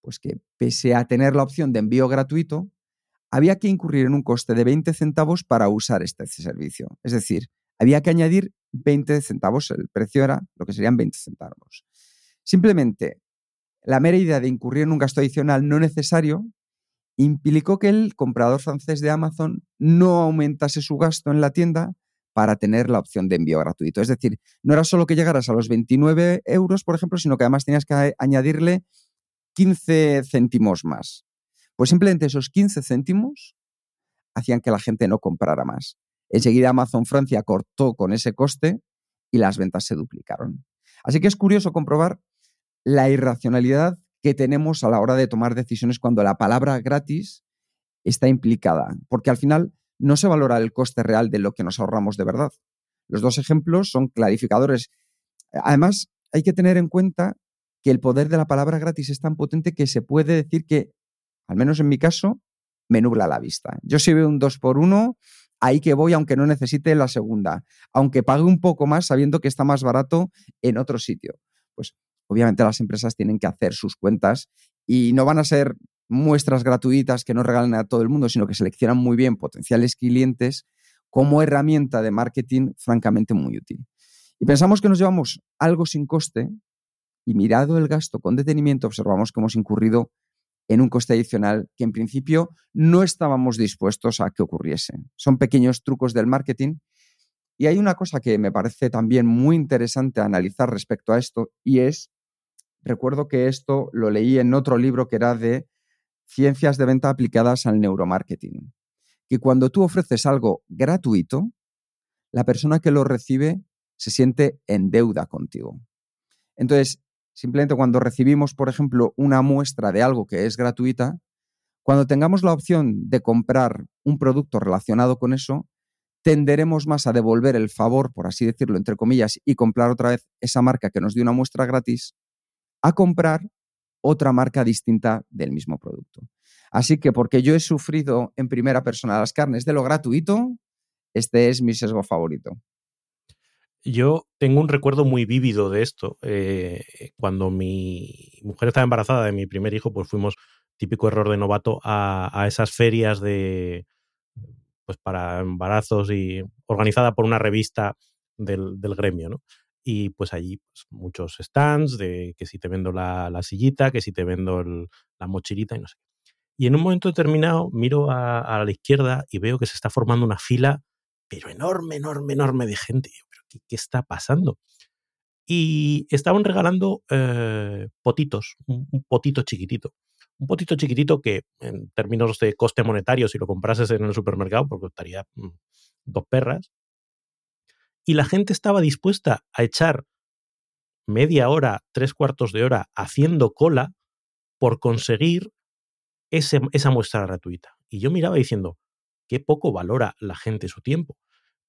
pues que pese a tener la opción de envío gratuito, había que incurrir en un coste de 20 centavos para usar este servicio. Es decir, había que añadir 20 centavos, el precio era lo que serían 20 centavos. Simplemente, la mera idea de incurrir en un gasto adicional no necesario implicó que el comprador francés de Amazon no aumentase su gasto en la tienda para tener la opción de envío gratuito. Es decir, no era solo que llegaras a los 29 euros, por ejemplo, sino que además tenías que añadirle 15 céntimos más. Pues simplemente esos 15 céntimos hacían que la gente no comprara más. Enseguida Amazon Francia cortó con ese coste y las ventas se duplicaron. Así que es curioso comprobar la irracionalidad que tenemos a la hora de tomar decisiones cuando la palabra gratis está implicada, porque al final no se valora el coste real de lo que nos ahorramos de verdad. Los dos ejemplos son clarificadores. Además, hay que tener en cuenta que el poder de la palabra gratis es tan potente que se puede decir que, al menos en mi caso, me nubla la vista. Yo si veo un 2 por 1 ahí que voy aunque no necesite la segunda, aunque pague un poco más sabiendo que está más barato en otro sitio. Pues obviamente las empresas tienen que hacer sus cuentas y no van a ser muestras gratuitas que no regalen a todo el mundo, sino que seleccionan muy bien potenciales clientes como herramienta de marketing francamente muy útil. Y pensamos que nos llevamos algo sin coste y mirado el gasto con detenimiento observamos que hemos incurrido en un coste adicional que en principio no estábamos dispuestos a que ocurriese. Son pequeños trucos del marketing y hay una cosa que me parece también muy interesante analizar respecto a esto y es recuerdo que esto lo leí en otro libro que era de ciencias de venta aplicadas al neuromarketing. Que cuando tú ofreces algo gratuito, la persona que lo recibe se siente en deuda contigo. Entonces, simplemente cuando recibimos, por ejemplo, una muestra de algo que es gratuita, cuando tengamos la opción de comprar un producto relacionado con eso, tenderemos más a devolver el favor, por así decirlo, entre comillas, y comprar otra vez esa marca que nos dio una muestra gratis, a comprar otra marca distinta del mismo producto. Así que porque yo he sufrido en primera persona las carnes de lo gratuito, este es mi sesgo favorito. Yo tengo un recuerdo muy vívido de esto. Eh, cuando mi mujer estaba embarazada de mi primer hijo, pues fuimos, típico error de novato, a, esas ferias de pues para embarazos y organizada por una revista del, gremio, ¿no? y pues allí pues, muchos stands de que si te vendo la, sillita, que si te vendo la mochilita y no sé. Y en un momento determinado miro a, la izquierda y veo que se está formando una fila, pero enorme, enorme, enorme de gente. ¿Pero qué, está pasando? Y estaban regalando eh, potitos, un, potito chiquitito. Un potito chiquitito que en términos de coste monetario, si lo comprases en el supermercado, pues costaría mm, dos perras, y la gente estaba dispuesta a echar media hora, tres cuartos de hora haciendo cola por conseguir esa muestra gratuita. Y yo miraba diciendo, qué poco valora la gente su tiempo.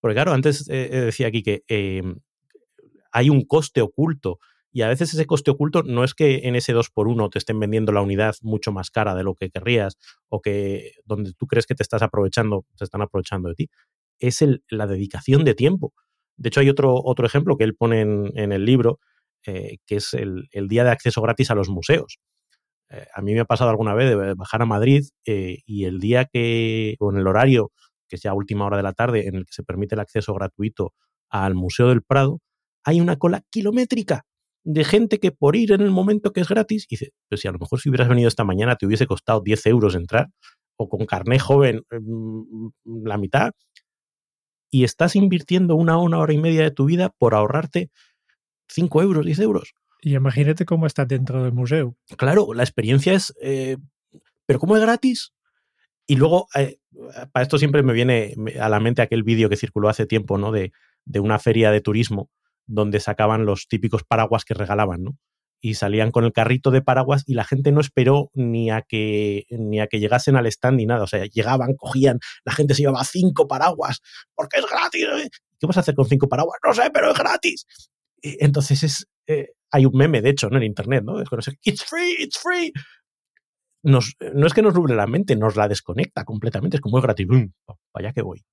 Porque claro, antes eh, eh, decía aquí que em, hay un coste oculto Y a veces ese coste oculto no es que en ese 2x1 te estén vendiendo la unidad mucho más cara de lo que querrías o que donde tú crees que te estás aprovechando, se están aprovechando de ti. Es la dedicación de tiempo. De hecho, hay otro, otro ejemplo que él pone en, el libro, eh, que es el, día de acceso gratis a los museos. A mí me ha pasado alguna vez de bajar a Madrid y el día que, o en el horario, que sea última hora de la tarde, en el que se permite el acceso gratuito al Museo del Prado, hay una cola kilométrica de gente que por ir en el momento que es gratis, dice, pues si a lo mejor si hubieras venido esta mañana te hubiese costado 10 euros entrar, o con carné joven mm, la mitad, y estás invirtiendo una, una hora y media de tu vida por ahorrarte 5 euros, 10 euros. Y imagínate cómo está dentro del museo. Claro, la experiencia es, eh, pero ¿cómo es gratis? Y luego, eh, para esto siempre me viene a la mente aquel vídeo que circuló hace tiempo, ¿no? De, de una feria de turismo donde sacaban los típicos paraguas que regalaban, ¿no? Y salían con el carrito de paraguas y la gente no esperó ni a que ni a que llegasen al stand ni nada. O sea, llegaban, cogían, la gente se llevaba cinco paraguas, porque es gratis. ¿eh? ¿Qué vas a hacer con cinco paraguas? No sé, pero es gratis. Entonces es, eh, hay un meme, de hecho, ¿no? en internet, ¿no? Es it's free, it's free. Nos, no es que nos rubre la mente, nos la desconecta completamente. Es como es gratis. ¡Bum! Vaya que voy.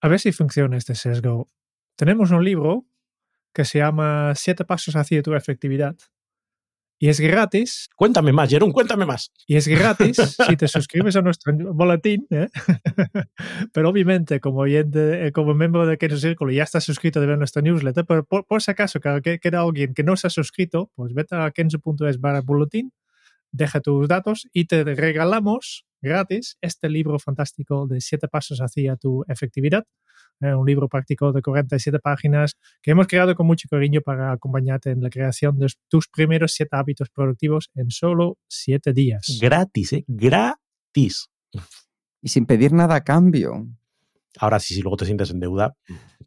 A ver si funciona este sesgo. Tenemos un libro que se llama Siete pasos hacia tu efectividad. Y es gratis. Cuéntame más, Jerón, cuéntame más. Y es gratis si te suscribes a nuestro boletín. ¿eh? pero obviamente, como oyente, eh, como miembro de Kenzo Círculo, ya estás suscrito de ver nuestra newsletter. Pero por, si acaso que queda alguien que no se ha suscrito, pues vete a kenzo.es barra boletín, deja tus datos y te regalamos gratis este libro fantástico de siete pasos hacia tu efectividad eh, un libro práctico de 47 páginas que hemos creado con mucho cariño para acompañarte en la creación de tus primeros siete hábitos productivos en solo siete días. Gratis, ¿eh? Gratis. Y sin pedir nada a cambio. Ahora sí, si luego te sientes en deuda.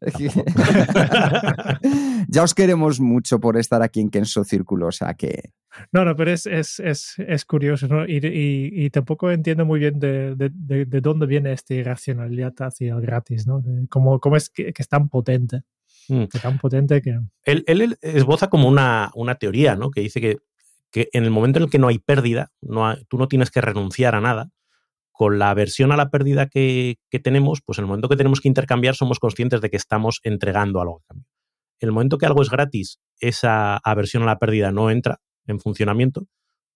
ya os queremos mucho por estar aquí en Kenso Círculo, o sea que... No, no, pero es, es, es, es curioso, ¿no? Y, y, y, tampoco entiendo muy bien de, de, de, dónde viene esta irracionalidad hacia el gratis, ¿no? cómo, cómo, es que, que, es tan potente. Mm. Que tan potente que... Él, él, esboza como una, una teoría, ¿no? Que dice que, que, en el momento en el que no hay pérdida, no tú no tienes que renunciar a nada, con la aversión a la pérdida que, tenemos, pues en el momento que tenemos que intercambiar somos conscientes de que estamos entregando algo a cambio. En el momento que algo es gratis, esa aversión a la pérdida no entra en funcionamiento,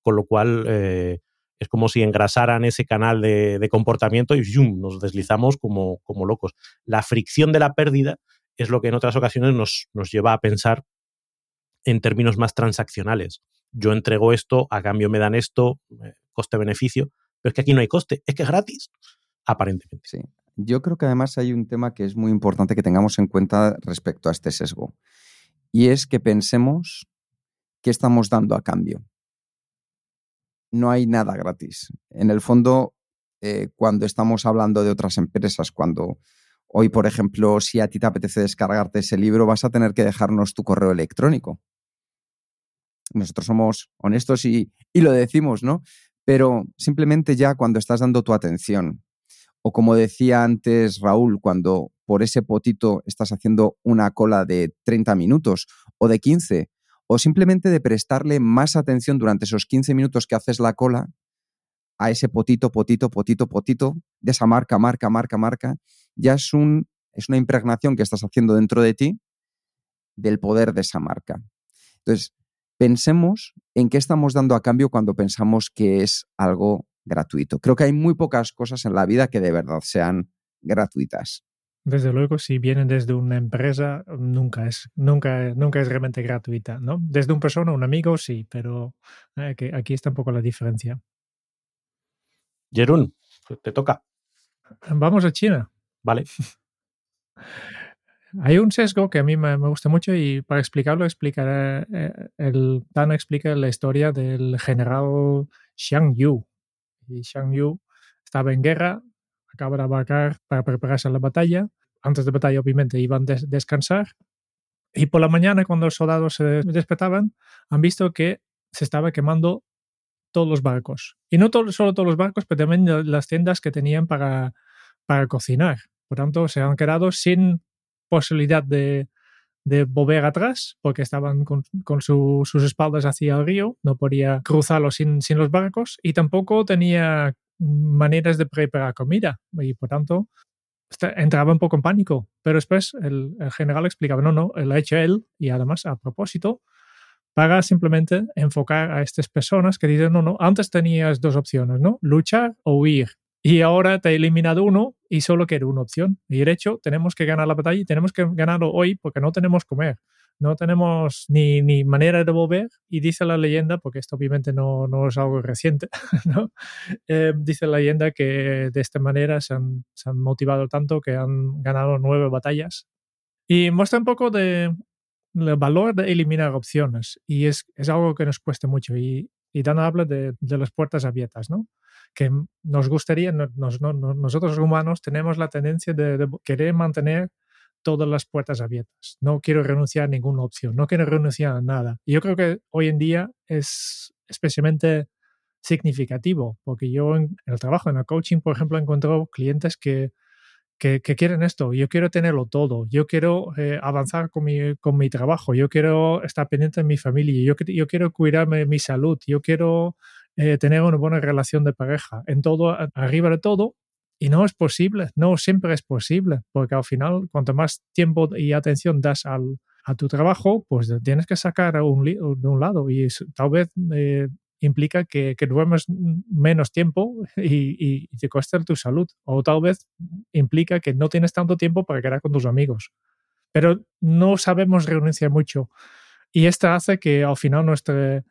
con lo cual eh, es como si engrasaran ese canal de, comportamiento y nos deslizamos como, como, locos. La fricción de la pérdida es lo que en otras ocasiones nos, nos lleva a pensar en términos más transaccionales. Yo entrego esto, a cambio me dan esto, eh, coste-beneficio, pero es que aquí no hay coste, es que es gratis, aparentemente. Sí. Yo creo que además hay un tema que es muy importante que tengamos en cuenta respecto a este sesgo. Y es que pensemos qué estamos dando a cambio. No hay nada gratis. En el fondo, eh, cuando estamos hablando de otras empresas, cuando hoy, por ejemplo, si a ti te apetece descargarte ese libro, vas a tener que dejarnos tu correo electrónico. Nosotros somos honestos y, y lo decimos, ¿no? Pero simplemente ya cuando estás dando tu atención, o como decía antes Raúl, cuando por ese potito estás haciendo una cola de 30 minutos o de 15, o simplemente de prestarle más atención durante esos 15 minutos que haces la cola a ese potito, potito, potito, potito, de esa marca, marca, marca, marca, ya es, un, es una impregnación que estás haciendo dentro de ti del poder de esa marca. Entonces, pensemos en qué estamos dando a cambio cuando pensamos que es algo gratuito. Creo que hay muy pocas cosas en la vida que de verdad sean gratuitas. Desde luego, si vienen desde una empresa, nunca es, nunca, nunca es realmente gratuita, ¿no? Desde una persona, un amigo, sí, pero eh, aquí está un poco la diferencia. Jerún, te toca. Vamos a China. Vale. Hay un sesgo que a mí me, gusta mucho y para explicarlo explicaré, eh, el Dan explica la historia del general Xiang Yu. Y Xiang Yu estaba en guerra, acaba de abarcar para prepararse a la batalla. Antes de batalla, obviamente, iban a descansar. Y por la mañana, cuando los soldados se despertaban, han visto que se estaba quemando todos los barcos. Y no solo todos los barcos, pero también las tiendas que tenían para, para cocinar. Por tanto, se han quedado sin posibilidad de, de volver atrás porque estaban con, sus espaldas hacia el río, no podía cruzarlo sin, sin los barcos y tampoco tenía maneras de preparar comida y por tanto entraba un poco en pánico. Pero después el, general explicaba, no, no, lo ha hecho él y además a propósito para simplemente enfocar a estas personas que dicen, no, no, antes tenías dos opciones, ¿no? Luchar o huir. Y ahora te he eliminado uno y solo quiero una opción. Y de hecho, tenemos que ganar la batalla y tenemos que ganarlo hoy porque no tenemos comer. No tenemos ni, ni manera de volver. Y dice la leyenda, porque esto obviamente no, no es algo reciente, ¿no? Eh, dice la leyenda que de esta manera se han, se han motivado tanto que han ganado nueve batallas. Y muestra un poco de, el valor de eliminar opciones. Y es, es algo que nos cuesta mucho. Y, y Dan habla de, de las puertas abiertas, ¿no? que nos gustaría, nosotros humanos tenemos la tendencia de, querer mantener todas las puertas abiertas. No quiero renunciar a ninguna opción, no quiero renunciar a nada. Y yo creo que hoy en día es especialmente significativo, porque yo en, el trabajo, en el coaching, por ejemplo, encuentro clientes que, que, quieren esto, yo quiero tenerlo todo, yo quiero eh, avanzar con mi, con mi trabajo, yo quiero estar pendiente de mi familia, yo, yo quiero cuidarme mi salud, yo quiero eh, tener una buena relación de pareja, en todo, arriba de todo, y no es posible, no siempre es posible, porque al final, cuanto más tiempo y atención das al, a tu trabajo, pues tienes que sacar a un, de un lado y tal vez eh, implica que, que, duermes menos tiempo y, y, te cuesta tu salud, o tal vez implica que no tienes tanto tiempo para quedar con tus amigos. Pero no sabemos renunciar mucho y esto hace que al final nuestra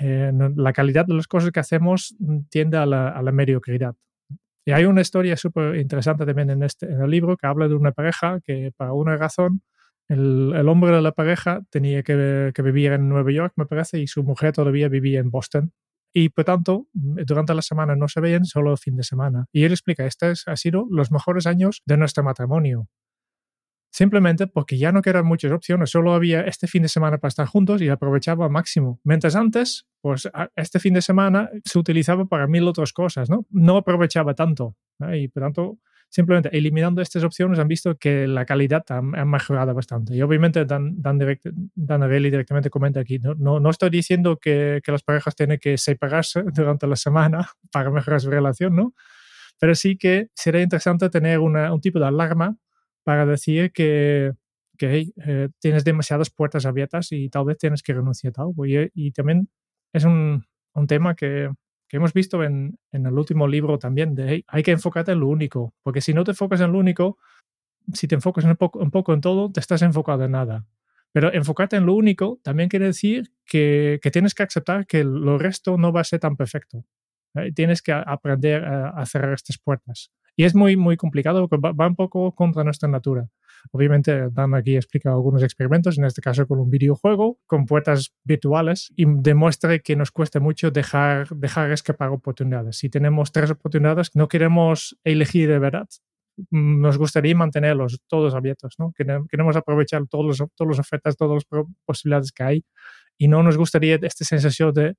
eh, la calidad de las cosas que hacemos tiende a la, mediocridad. Y hay una historia súper interesante también en, este, en el libro que habla de una pareja que por una razón el, el hombre de la pareja tenía que, que, vivir en Nueva York, me parece, y su mujer todavía vivía en Boston. Y por tanto, mm, durante la semana no se veían, solo el fin de semana. Y él explica, estos han sido los mejores años de nuestro matrimonio simplemente porque ya no quedan muchas opciones, solo había este fin de semana para estar juntos y aprovechaba al máximo. Mientras antes, pues este fin de semana se utilizaba para mil otras cosas, ¿no? No aprovechaba tanto. Y por tanto, simplemente eliminando estas opciones han visto que la calidad ha, mejorado bastante. Y obviamente Dan, Dan, Dan directamente comenta aquí, no, no, no estoy diciendo que, que, las parejas tienen que separarse durante la semana para mejorar su relación, ¿no? Pero sí que sería interesante tener una, un tipo de alarma para decir que, que eh, tienes demasiadas puertas abiertas y tal vez tienes que renunciar a algo. Y, también es un, un tema que, que, hemos visto en, en, el último libro también, de hay que enfocarte en lo único, porque si no te enfocas en lo único, si te enfocas un poco, un poco en todo, te estás enfocado en nada. Pero enfocarte en lo único también quiere decir que, que tienes que aceptar que lo resto no va a ser tan perfecto. ¿eh? Tienes que aprender a, a cerrar estas puertas. Y es muy, muy complicado porque va, un poco contra nuestra natura. Obviamente, Dan aquí explica algunos experimentos, en este caso con un videojuego, con puertas virtuales, y demuestra que nos cuesta mucho dejar, dejar escapar oportunidades. Si tenemos tres oportunidades, no queremos elegir de verdad. Nos gustaría mantenerlos todos abiertos, ¿no? Queremos aprovechar todos los, todas las ofertas, todas las posibilidades que hay y no nos gustaría esta sensación de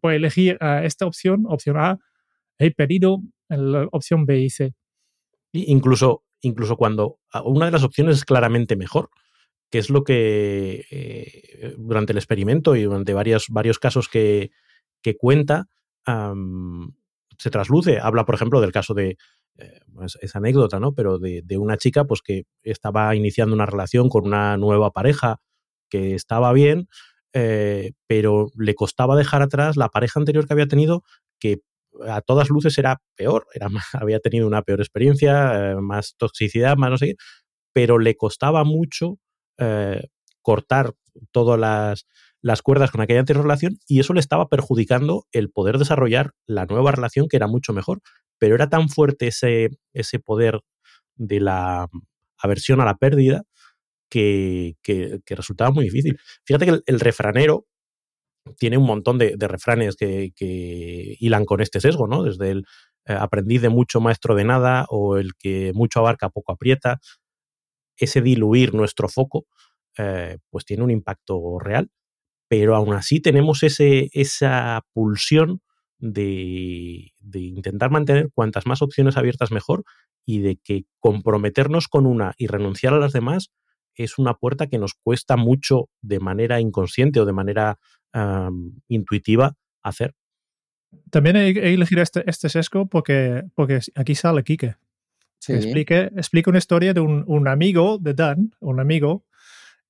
por elegir esta opción, opción A, he pedido la opción B y C. incluso, incluso cuando una de las opciones es claramente mejor, que es lo que eh, durante el experimento y durante varios, varios casos que, que cuenta, se trasluce. Habla, por ejemplo, del caso de, eh, esa anécdota, ¿no? Pero de, de, una chica pues, que estaba iniciando una relación con una nueva pareja que estaba bien, eh, pero le costaba dejar atrás la pareja anterior que había tenido, que a todas luces era peor, era había tenido una peor experiencia, eh, más toxicidad, más no sé qué, pero le costaba mucho eh, cortar todas las, las, cuerdas con aquella anterior relación y eso le estaba perjudicando el poder desarrollar la nueva relación que era mucho mejor, pero era tan fuerte ese, ese poder de la aversión a la pérdida que, que, resultaba muy difícil. Fíjate que el refranero tiene un montón de, refranes que, hilan con este sesgo, ¿no? Desde el eh, aprendiz de mucho maestro de nada o el que mucho abarca poco aprieta. Ese diluir nuestro foco, eh, pues tiene un impacto real, pero aún así tenemos ese, esa pulsión de, de intentar mantener cuantas más opciones abiertas mejor y de que comprometernos con una y renunciar a las demás es una puerta que nos cuesta mucho de manera inconsciente o de manera intuitiva hacer. También he, elegido este, este, sesgo porque, porque aquí sale Kike. Explique, explica una historia de un, un, amigo de Dan, un amigo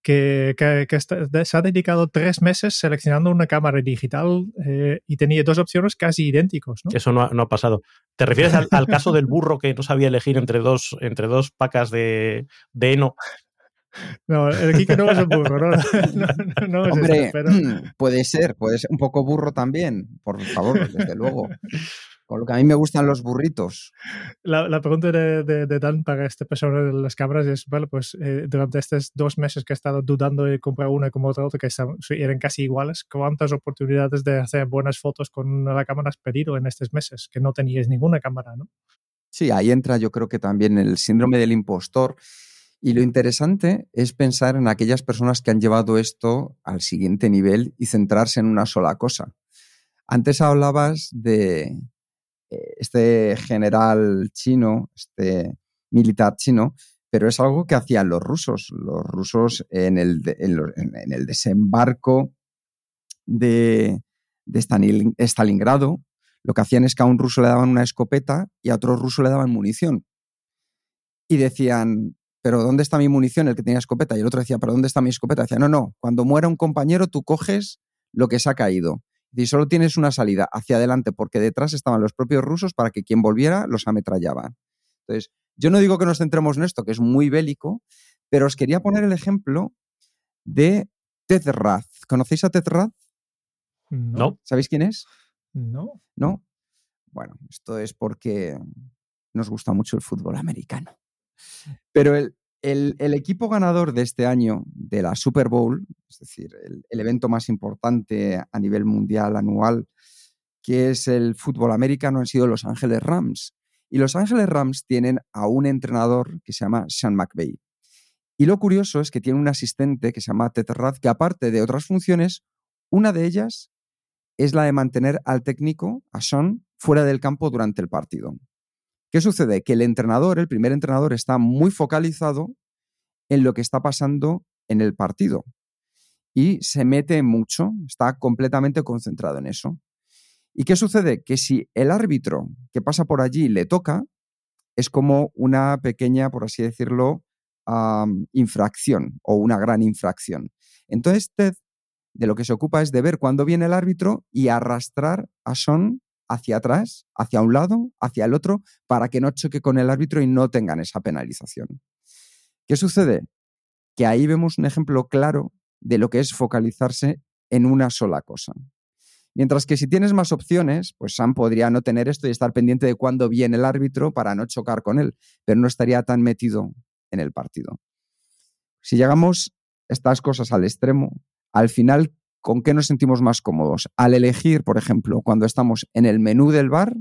que, que, se ha dedicado tres meses seleccionando una cámara digital eh, y tenía dos opciones casi idénticos. ¿no? Eso no ha, no ha pasado. ¿Te refieres al, al, caso del burro que no sabía elegir entre dos, entre dos pacas de, de heno no, el Kike no es un burro, no, no, Hombre, puede ser, puede ser un poco burro también, por favor, desde luego. Con lo que a mí me gustan los burritos. La, pregunta de, Dan para esta persona de las cámaras es, bueno, pues eh, durante estos dos meses que he estado dudando de comprar una como otra, que eran casi iguales, ¿cuántas oportunidades de hacer buenas fotos con la cámara has pedido en estos meses? Que no teníais ninguna cámara, ¿no? Sí, ahí entra yo creo que también el síndrome del impostor y lo interesante es pensar en aquellas personas que han llevado esto al siguiente nivel y centrarse en una sola cosa. Antes hablabas de eh, este general chino, este militar chino, pero es algo que hacían los rusos. Los rusos en el, en el desembarco de, de Stalingrado, lo que hacían es que a un ruso le daban una escopeta y a otro ruso le daban munición. Y decían, pero ¿dónde está mi munición? El que tenía escopeta. Y el otro decía, ¿pero dónde está mi escopeta? Decía, no, no, cuando muera un compañero tú coges lo que se ha caído. Y solo tienes una salida hacia adelante porque detrás estaban los propios rusos para que quien volviera los ametrallaba. Entonces, yo no digo que nos centremos en esto, que es muy bélico, pero os quería poner el ejemplo de Ted Rath. ¿Conocéis a Ted Rath? No. ¿Sabéis quién es? No. ¿No? Bueno, esto es porque nos gusta mucho el fútbol americano. Pero el, equipo ganador de este año de la Super Bowl, es decir, el, el, evento más importante a nivel mundial anual, que es el fútbol americano, han sido Los Ángeles Rams. Y Los Ángeles Rams tienen a un entrenador que se llama Sean McVay. Y lo curioso es que tiene un asistente que se llama Ted Rath, que aparte de otras funciones, una de ellas es la de mantener al técnico, a Sean, fuera del campo durante el partido. ¿Qué sucede? Que el entrenador, el primer entrenador, está muy focalizado en lo que está pasando en el partido y se mete mucho, está completamente concentrado en eso. ¿Y qué sucede? Que si el árbitro que pasa por allí le toca, es como una pequeña, por así decirlo, infracción o una gran infracción. Entonces Ted de lo que se ocupa es de ver cuándo viene el árbitro y arrastrar a Son hacia atrás, hacia un lado, hacia el otro, para que no choque con el árbitro y no tengan esa penalización. ¿Qué sucede? Que ahí vemos un ejemplo claro de lo que es focalizarse en una sola cosa. Mientras que si tienes más opciones, pues Sam podría no tener esto y estar pendiente de cuándo viene el árbitro para no chocar con él, pero no estaría tan metido en el partido. Si llegamos estas cosas al extremo, al final ¿con qué nos sentimos más cómodos? Al elegir, por ejemplo, cuando estamos en el menú del bar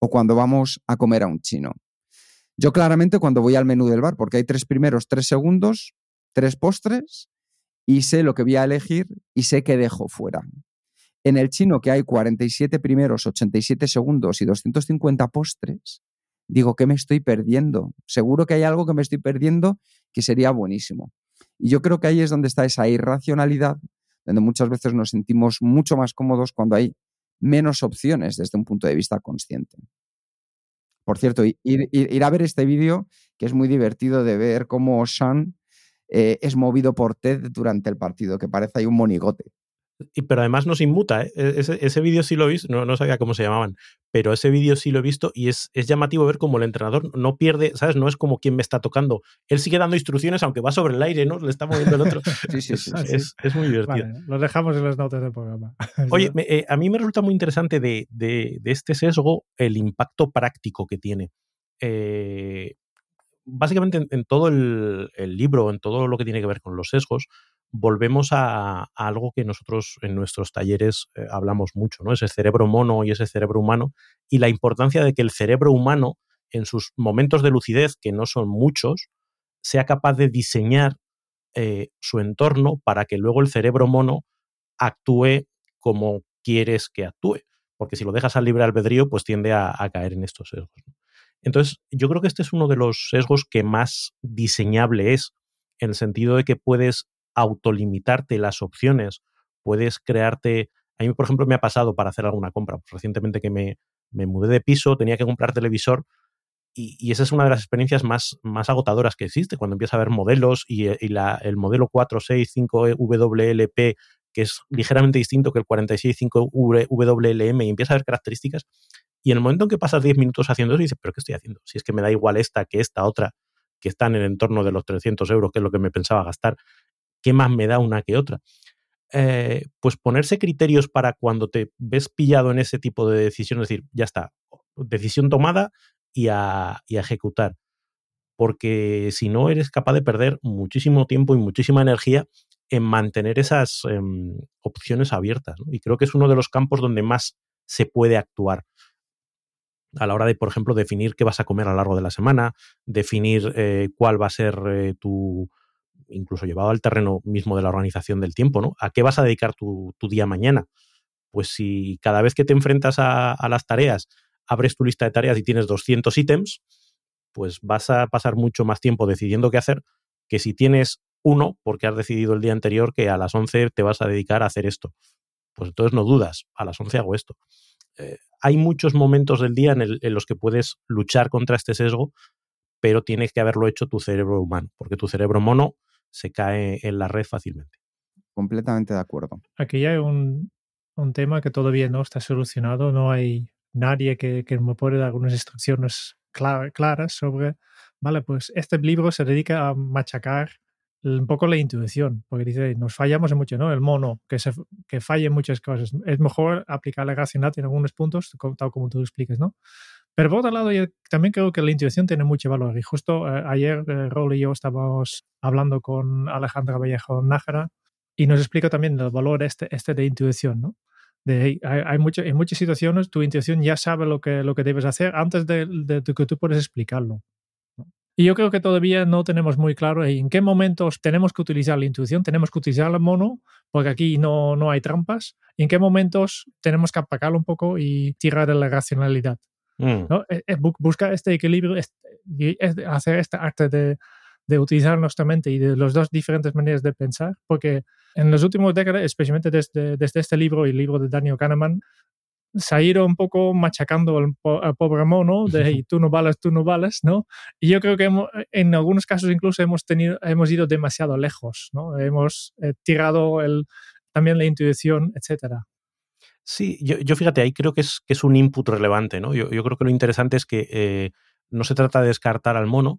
o cuando vamos a comer a un chino. Yo claramente cuando voy al menú del bar, porque hay tres primeros, tres segundos, tres postres, y sé lo que voy a elegir y sé que dejo fuera. En el chino, que hay 47 primeros, 87 segundos y 250 postres, digo, ¿qué me estoy perdiendo? Seguro que hay algo que me estoy perdiendo que sería buenísimo. Y yo creo que ahí es donde está esa irracionalidad donde muchas veces nos sentimos mucho más cómodos cuando hay menos opciones desde un punto de vista consciente. Por cierto, ir, a ver este vídeo, que es muy divertido de ver cómo Sean eh, es movido por Ted durante el partido, que parece ahí un monigote. Y, pero además nos inmuta, ¿eh? E-, ese, ese vídeo sí lo he visto, no, no sabía cómo se llamaban, pero ese vídeo sí lo he visto y es, es llamativo ver cómo el entrenador no pierde, ¿sabes? No es como quien me está tocando. Él sigue dando instrucciones, aunque va sobre el aire, ¿no? Le está moviendo el otro. sí, sí, sí, es, es, muy divertido. lo dejamos en las notas del programa. Oye, eh, a mí me resulta muy interesante de, de, de, este sesgo el impacto práctico que tiene. Eh, básicamente en, en todo el, el, libro, en todo lo que tiene que ver con los sesgos, volvemos a, algo que nosotros en nuestros talleres eh, hablamos mucho, ¿no? Ese cerebro mono y ese cerebro humano, y la importancia de que el cerebro humano, en sus momentos de lucidez, que no son muchos, sea capaz de diseñar eh, su entorno para que luego el cerebro mono actúe como quieres que actúe. Porque si lo dejas al libre albedrío, pues tiende a, a caer en estos sesgos. Entonces, yo creo que este es uno de los sesgos que más diseñable es en el sentido de que puedes autolimitarte las opciones, puedes crearte... A mí, por ejemplo, me ha pasado para hacer alguna compra. Pues recientemente que me, me mudé de piso, tenía que comprar televisor y, esa es una de las experiencias más, más agotadoras que existe, cuando empiezas a ver modelos y, el modelo 465 WLP, que es ligeramente distinto que el 465 WLM, y empiezas a ver características. Y en el momento en que pasas 10 minutos haciendo eso, dices, ¿pero qué estoy haciendo? Si es que me da igual esta que esta otra, que está en el entorno de los 300 euros, que es lo que me pensaba gastar, ¿qué más me da una que otra? Eh, pues ponerse criterios para cuando te ves pillado en ese tipo de decisión, es decir, ya está, decisión tomada y a, ejecutar. Porque si no, eres capaz de perder muchísimo tiempo y muchísima energía en mantener esas em, opciones abiertas. Y creo que es uno de los campos donde más se puede actuar a la hora de, por ejemplo, definir qué vas a comer a lo largo de la semana, definir eh, cuál va a ser eh, tu, incluso llevado al terreno mismo de la organización del tiempo, ¿no? ¿A qué vas a dedicar tu, día mañana? Pues si cada vez que te enfrentas a, las tareas abres tu lista de tareas y tienes 200 ítems, pues vas a pasar mucho más tiempo decidiendo qué hacer que si tienes uno, porque has decidido el día anterior que a las 11 te vas a dedicar a hacer esto. Pues entonces no dudas, a las 11 hago esto. Eh, hay muchos momentos del día en, en, los que puedes luchar contra este sesgo, pero tienes que haberlo hecho tu cerebro humano, porque tu cerebro mono se cae en la red fácilmente. Completamente de acuerdo. Aquí hay un, tema que todavía no está solucionado, no hay nadie que, me pueda dar algunas instrucciones claras sobre, vale, pues este libro se dedica a machacar un poco la intuición, porque dice, nos fallamos en mucho, ¿no? El mono, que, se, que falle en muchas cosas. Es mejor aplicar la racionalidad en algunos puntos, tal como tú explicas, ¿no? Pero por otro lado, también creo que la intuición tiene mucho valor. Y justo eh, ayer eh, Raúl y yo estábamos hablando con Alejandra Vallejo Nájera y nos explica también el valor este, este de intuición, ¿no? De, hay, hay en muchas situaciones tu intuición ya sabe lo que, lo que debes hacer antes de, de, que tú puedes explicarlo. Y yo creo que todavía no tenemos muy claro en qué momentos tenemos que utilizar la intuición, tenemos que utilizar el mono, porque aquí no, no hay trampas, y en qué momentos tenemos que apagarlo un poco y tirar de la racionalidad. Mm. ¿no? Eh, eh, buscar este equilibrio, y hacer este arte de, de utilizar nuestra mente y de las dos diferentes maneras de pensar, porque en las últimas décadas, especialmente desde, desde este libro y el libro de Daniel Kahneman, se ha ido un poco machacando al, pobre mono de tú no vales, tú no vales, ¿no? Y yo creo que en algunos casos incluso hemos, tenido, hemos ido demasiado lejos, ¿no? Hemos eh, tirado el, también la intuición, etcétera. Sí, yo, fíjate, ahí creo que es, que es un input relevante, ¿no? Yo, creo que lo interesante es que eh, no se trata de descartar al mono.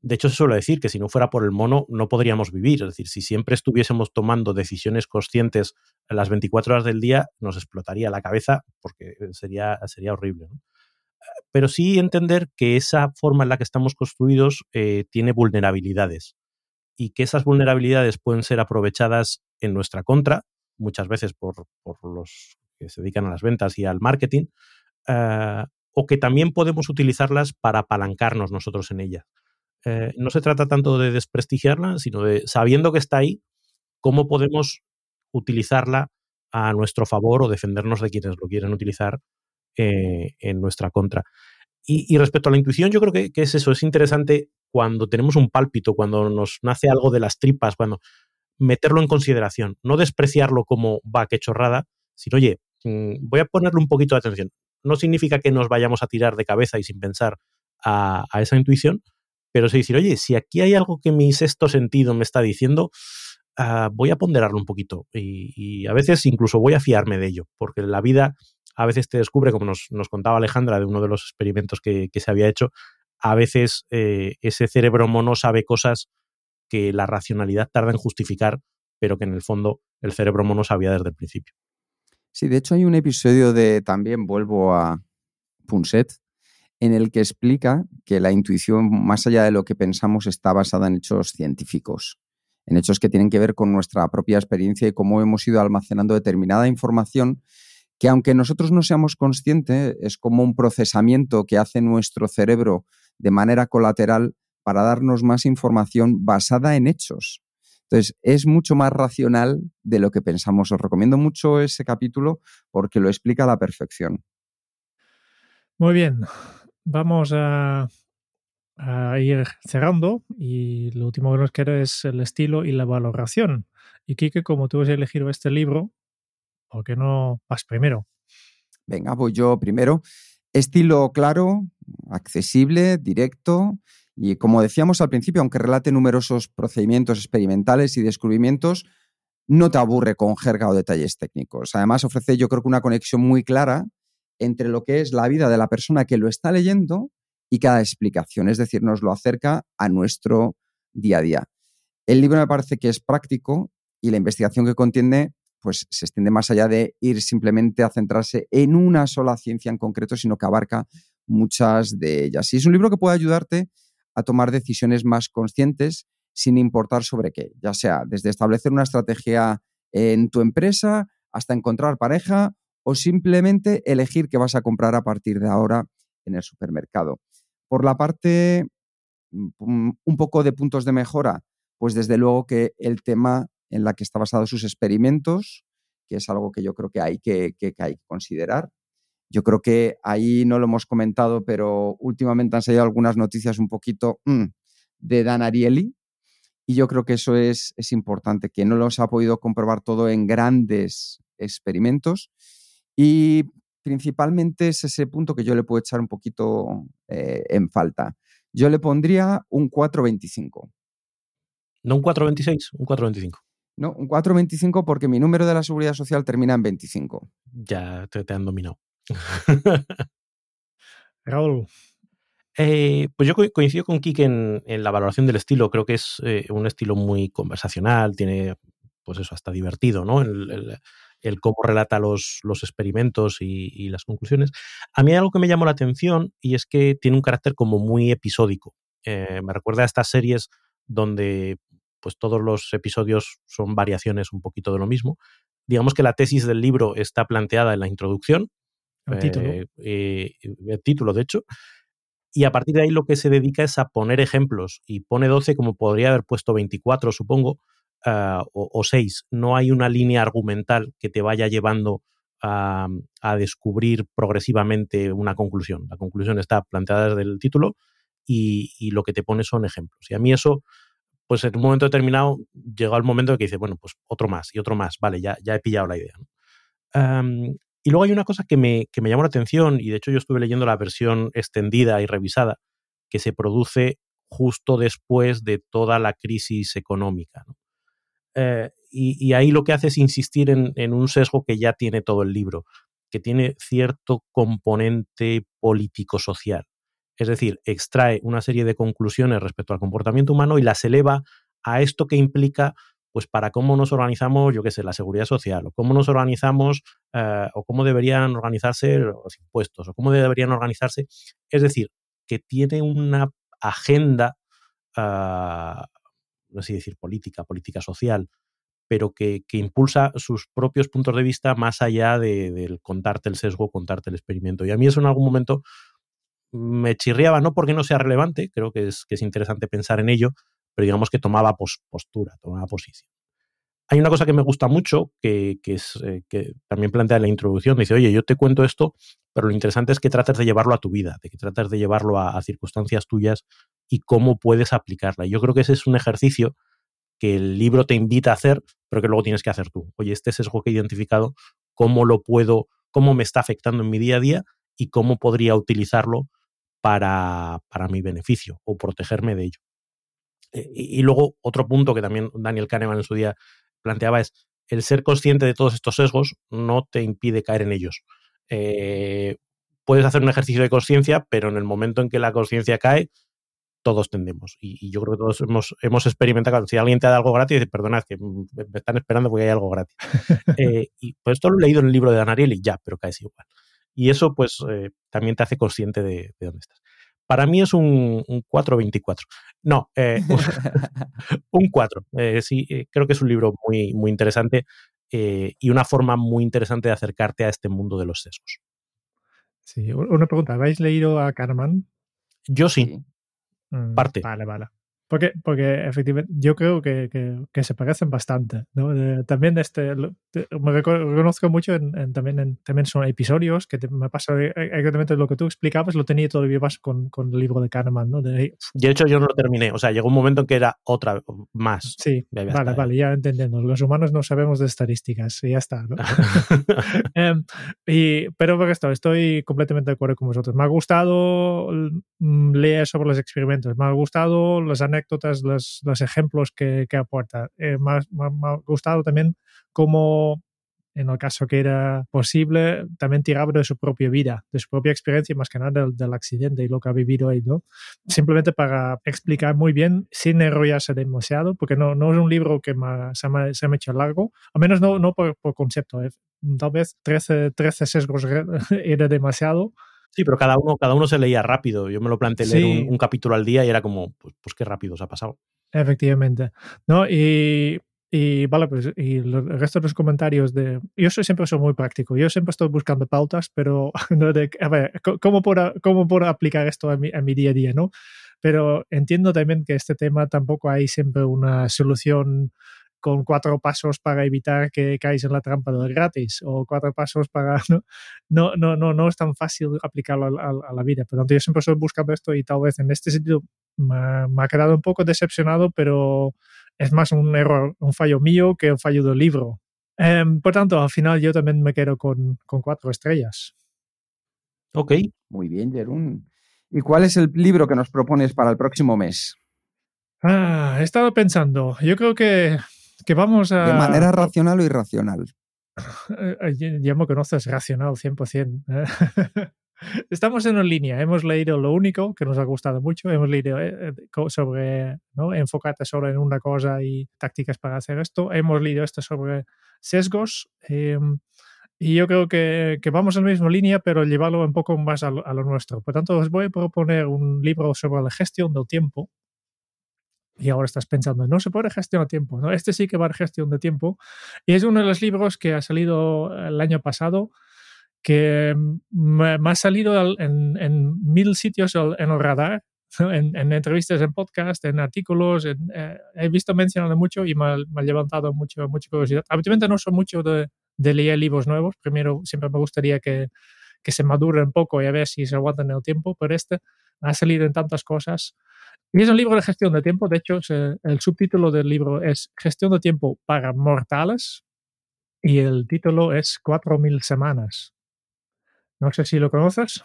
De hecho, se suele decir que si no fuera por el mono no podríamos vivir. Es decir, si siempre estuviésemos tomando decisiones conscientes las 24 horas del día, nos explotaría la cabeza porque sería, sería horrible. Pero sí entender que esa forma en la que estamos construidos eh, tiene vulnerabilidades y que esas vulnerabilidades pueden ser aprovechadas en nuestra contra, muchas veces por, por los que se dedican a las ventas y al marketing, eh, o que también podemos utilizarlas para apalancarnos nosotros en ellas. Eh, no se trata tanto de desprestigiarla, sino de, sabiendo que está ahí, cómo podemos utilizarla a nuestro favor o defendernos de quienes lo quieren utilizar eh, en nuestra contra. Y, respecto a la intuición, yo creo que, que, es eso, es interesante cuando tenemos un pálpito, cuando nos nace algo de las tripas, cuando meterlo en consideración, no despreciarlo como va, qué chorrada, sino, oye, mm, voy a ponerle un poquito de atención. No significa que nos vayamos a tirar de cabeza y sin pensar a, esa intuición, pero sí decir, oye, si aquí hay algo que mi sexto sentido me está diciendo, ah, voy a ponderarlo un poquito y, a veces incluso voy a fiarme de ello, porque la vida a veces te descubre, como nos, contaba Alejandra de uno de los experimentos que, se había hecho, a veces eh, ese cerebro mono sabe cosas que la racionalidad tarda en justificar, pero que en el fondo el cerebro mono sabía desde el principio. Sí, de hecho hay un episodio de, también vuelvo a Punset, en el que explica que la intuición, más allá de lo que pensamos, está basada en hechos científicos, en hechos que tienen que ver con nuestra propia experiencia y cómo hemos ido almacenando determinada información que aunque nosotros no seamos conscientes, es como un procesamiento que hace nuestro cerebro de manera colateral para darnos más información basada en hechos. Entonces, es mucho más racional de lo que pensamos. Os recomiendo mucho ese capítulo porque lo explica a la perfección. Muy bien, vamos a, a ir cerrando y lo último que nos queda es el estilo y la valoración. Y Kike, como tú has elegido este libro, ¿por qué no vas primero? Venga, voy yo primero. Estilo claro, accesible, directo y como decíamos al principio, aunque relate numerosos procedimientos experimentales y descubrimientos, no te aburre con jerga o detalles técnicos. Además, ofrece yo creo que una conexión muy clara entre lo que es la vida de la persona que lo está leyendo y cada explicación, es decir, nos lo acerca a nuestro día a día. El libro me parece que es práctico y la investigación que contiene pues se extiende más allá de ir simplemente a centrarse en una sola ciencia en concreto, sino que abarca muchas de ellas. Y es un libro que puede ayudarte a tomar decisiones más conscientes sin importar sobre qué, ya sea desde establecer una estrategia en tu empresa hasta encontrar pareja o simplemente elegir qué vas a comprar a partir de ahora en el supermercado. Por la parte mm, un poco de puntos de mejora, pues desde luego que el tema en la que está basado sus experimentos, que es algo que yo creo que hay que, hay que considerar. Yo creo que ahí no lo hemos comentado, pero últimamente han salido algunas noticias un poquito mm, de Dan Ariely, y yo creo que eso es, es importante, que no los ha podido comprobar todo en grandes experimentos. Y principalmente es ese punto que yo le puedo echar un poquito eh, en falta. Yo le pondría un 425. No un 426, un 425. No, un 425 porque mi número de la seguridad social termina en 25. Ya te, han dominado. Raúl. Eh, pues yo coincido con Kike en, la valoración del estilo. Creo que es eh, un estilo muy conversacional, tiene, pues eso, hasta divertido, ¿no? el, el cómo relata los, los experimentos y, las conclusiones. A mí hay algo que me llamó la atención y es que tiene un carácter como muy episódico. Eh, me recuerda a estas series donde pues todos los episodios son variaciones un poquito de lo mismo. Digamos que la tesis del libro está planteada en la introducción. El título. Eh, eh, el título, de hecho. Y a partir de ahí lo que se dedica es a poner ejemplos y pone 12 como podría haber puesto 24, supongo, Ah, o, seis, no hay una línea argumental que te vaya llevando a, descubrir progresivamente una conclusión. La conclusión está planteada desde el título y, lo que te pone son ejemplos. Y a mí eso, pues en un momento determinado, llegó el momento de que dice, bueno, pues otro más y otro más, vale, ya, ya he pillado la idea. Y luego hay una cosa que me, que me llamó la atención, y de hecho yo estuve leyendo la versión extendida y revisada, que se produce justo después de toda la crisis económica. Eh, y, ahí lo que hace es insistir en, un sesgo que ya tiene todo el libro, que tiene cierto componente político-social. Es decir, extrae una serie de conclusiones respecto al comportamiento humano y las eleva a esto que implica pues para cómo nos organizamos, yo qué sé, la seguridad social, o cómo nos organizamos, eh, o cómo deberían organizarse los impuestos, o cómo deberían organizarse. Es decir, que tiene una agenda ah, no sé decir política, política social, pero que, impulsa sus propios puntos de vista más allá del contarte el sesgo, contarte el experimento. Y a mí eso en algún momento me chirriaba, no porque no sea relevante, creo que es, que es interesante pensar en ello, pero digamos que tomaba postura, tomaba posición. Hay una cosa que me gusta mucho, que, es, eh, que también plantea en la introducción, dice, oye, yo te cuento esto, pero lo interesante es que trates de llevarlo a tu vida, de que trates de llevarlo a, circunstancias tuyas y cómo puedes aplicarla. Yo creo que ese es un ejercicio que el libro te invita a hacer, pero que luego tienes que hacer tú. Oye, este sesgo que he identificado, ¿cómo lo puedo, cómo me está afectando en mi día a día y cómo podría utilizarlo para, para mi beneficio o protegerme de ello? Eh, y, luego otro punto que también Daniel Kahneman en su día planteaba es el ser consciente de todos estos sesgos no te impide caer en ellos. Eh, puedes hacer un ejercicio de conciencia, pero en el momento en que la conciencia cae, todos tendemos. Y, yo creo que todos hemos, hemos experimentado. Si alguien te da algo gratis, dice, perdona, que me están esperando porque hay algo gratis. Eh, y pues esto lo he leído en el libro de Danariel y ya, pero caes igual. Y eso, pues, eh, también te hace consciente de, dónde estás. Para mí es un, un 4.24. No, eh, un 4. sí, creo que es un libro muy, muy interesante y una forma muy interesante de acercarte a este mundo de los sesgos. Sí, una pregunta. ¿Habéis leído a Kahneman? Yo sí. Mm, parte. Vale, vale. Porque, porque efectivamente yo creo que, que, se parecen bastante. ¿no? también este, me reconozco mucho en, también, en, también son episodios que me pasa e, exactamente lo que tú explicabas, lo tenía todavía más con, con el libro de Kahneman. ¿no? De, de hecho, yo no lo terminé. O sea, llegó un momento en que era otra más. Sí, vale, vale, ya entendiendo. Los humanos no sabemos de estadísticas y ya está. ¿no? Em, y, pero por esto, estoy completamente de acuerdo con vosotros. Me ha gustado mm, leer sobre los experimentos, me ha gustado las anécdotas, los, los ejemplos que, que aporta. Eh, me, ha, gustado también cómo, en el caso que era posible, también tiraba de su propia vida, de su propia experiencia, más que nada del, del accidente y lo que ha vivido ahí, ¿no? Simplemente para explicar muy bien, sin enrollarse demasiado, porque no, no es un libro que se, me, se, me, ha hecho largo, al menos no, no por, por concepto, ¿eh? tal vez 13, 13 sesgos era demasiado, Sí, pero cada uno, cada uno se leía rápido. Yo me lo planteé leer un, capítulo al día y era como, pues, pues qué rápido se ha pasado. Efectivamente. ¿No? Y, y vale, pues y el resto de los comentarios de... Yo soy, siempre soy muy práctico. Yo siempre estoy buscando pautas, pero no de, a ver, ¿cómo puedo, cómo puedo aplicar esto a mi, a mi día a día? ¿no? Pero entiendo también que este tema tampoco hay siempre una solución con cuatro pasos para evitar que caes en la trampa del gratis o cuatro pasos para... No, no, no, no, es tan fácil aplicarlo a, la vida. Por lo tanto, yo siempre estoy buscando esto y tal vez en este sentido me, ha quedado un poco decepcionado, pero es más un error, un fallo mío que un fallo del libro. Em, por tanto, al final yo también me quedo con, con cuatro estrellas. Ok. Muy bien, Jerún. ¿Y cuál es el libro que nos propones para el próximo mes? Ah, he estado pensando. Yo creo que que vamos a... ¿De manera racional o irracional? Eh, ya me conoces racional 100%. ¿eh? Estamos en una línea. Hemos leído lo único que nos ha gustado mucho. Hemos leído eh, sobre ¿no? enfocarte solo en una cosa y tácticas para hacer esto. Hemos leído esto sobre sesgos. Em, y yo creo que, que, vamos en la misma línea, pero llevarlo un poco más a lo, a lo, nuestro. Por tanto, os voy a proponer un libro sobre la gestión del tiempo y ahora estás pensando, no se puede gestionar tiempo, ¿no? Este sí que va a gestión de tiempo. Y es uno de los libros que ha salido el año pasado, que me, ha salido en, en, mil sitios en el radar, en, en, entrevistas, en podcast, en artículos. Eh, he visto mencionarlo mucho y me ha, me ha, levantado mucho, mucha curiosidad. Habitualmente no soy mucho de, de, leer libros nuevos. Primero, siempre me gustaría que, que se madure un poco y a ver si se aguantan el tiempo, pero este ha salido en tantas cosas y es un libro de gestión de tiempo. De hecho, el subtítulo del libro es Gestión de tiempo para mortales y el título es 4.000 semanas. No sé si lo conoces.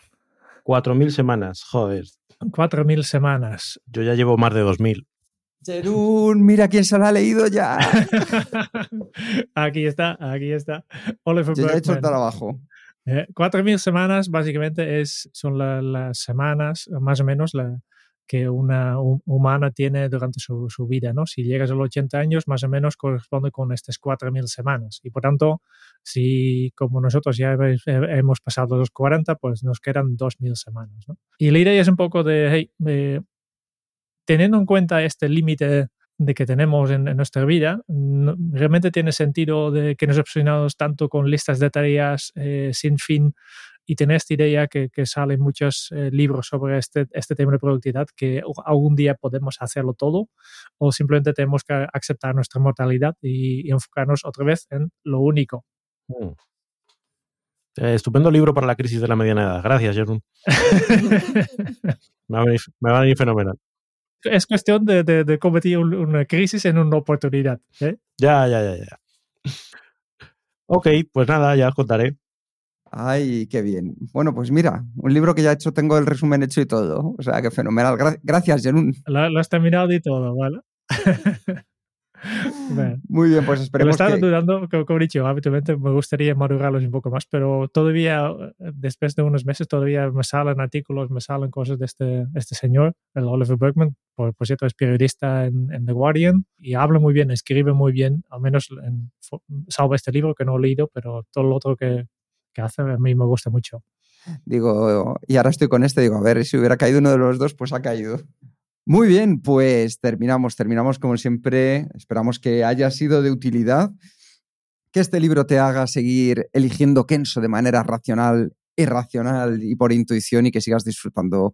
4.000 semanas, joder. 4.000 semanas. Yo ya llevo más de 2.000. Jerún, mira quién se lo ha leído ya. aquí está, aquí está. Oliver Yo ya he hecho el trabajo. 4.000 eh, semanas básicamente es, son las semanas, más o menos, la, que una humana tiene durante su, vida, ¿no? Si llegas a los 80 años, más o menos corresponde con estas 4.000 semanas. Y por tanto, si como nosotros ya hemos pasado los 40, pues nos quedan 2.000 semanas. Y la idea es un poco de, hey, teniendo en cuenta este límite de que tenemos en, nuestra vida, realmente tiene sentido de que nos obsesionamos tanto con listas de tareas eh, sin fin y tener esta idea que, que salen muchos eh, libros sobre este, este tema de productividad, que algún día podemos hacerlo todo o simplemente tenemos que aceptar nuestra mortalidad y, enfocarnos otra vez en lo único. Mm. Eh, estupendo libro para la crisis de la mediana edad. Gracias, Jerón. me, va a venir, fenomenal. Es cuestión de, de, convertir una crisis en una oportunidad. ¿eh? Ya, ya, ya, ya. Ok, pues nada, ya os contaré. Ay, qué bien. Bueno, pues mira, un libro que ya he hecho, tengo el resumen hecho y todo. O sea, que fenomenal. gracias, Jerún. Lo, has terminado y todo, ¿vale? Muy bien, pues esperemos. Me estaba dudando, como, he dicho, habitualmente me gustaría madurarlos un poco más, pero todavía, después de unos meses, todavía me salen artículos, me salen cosas de este, este señor, el Oliver Bergman. Por, cierto, es periodista en, The Guardian y habla muy bien, escribe muy bien, al menos en, salvo este libro que no he leído, pero todo lo otro que, a mí me gusta mucho. Digo, y ahora estoy con este, digo, a ver, si hubiera caído uno de los dos, pues ha caído. Muy bien, pues terminamos, terminamos como siempre. Esperamos que haya sido de utilidad, que este libro te haga seguir eligiendo Kenso de manera racional, irracional y por intuición y que sigas disfrutando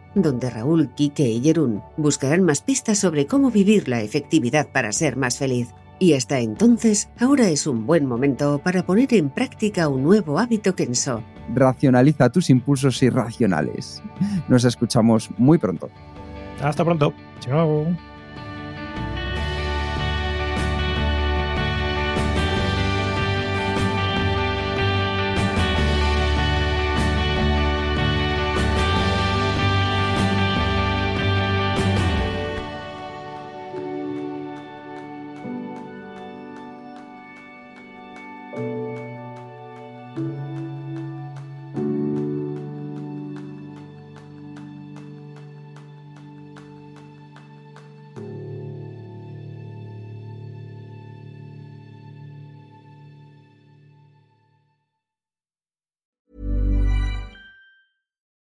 donde Raúl, Quique y Jerún buscarán más pistas sobre cómo vivir la efectividad para ser más feliz. Y hasta entonces, ahora es un buen momento para poner en práctica un nuevo hábito Kenso. Racionaliza tus impulsos irracionales. Nos escuchamos muy pronto. Hasta pronto. Chao.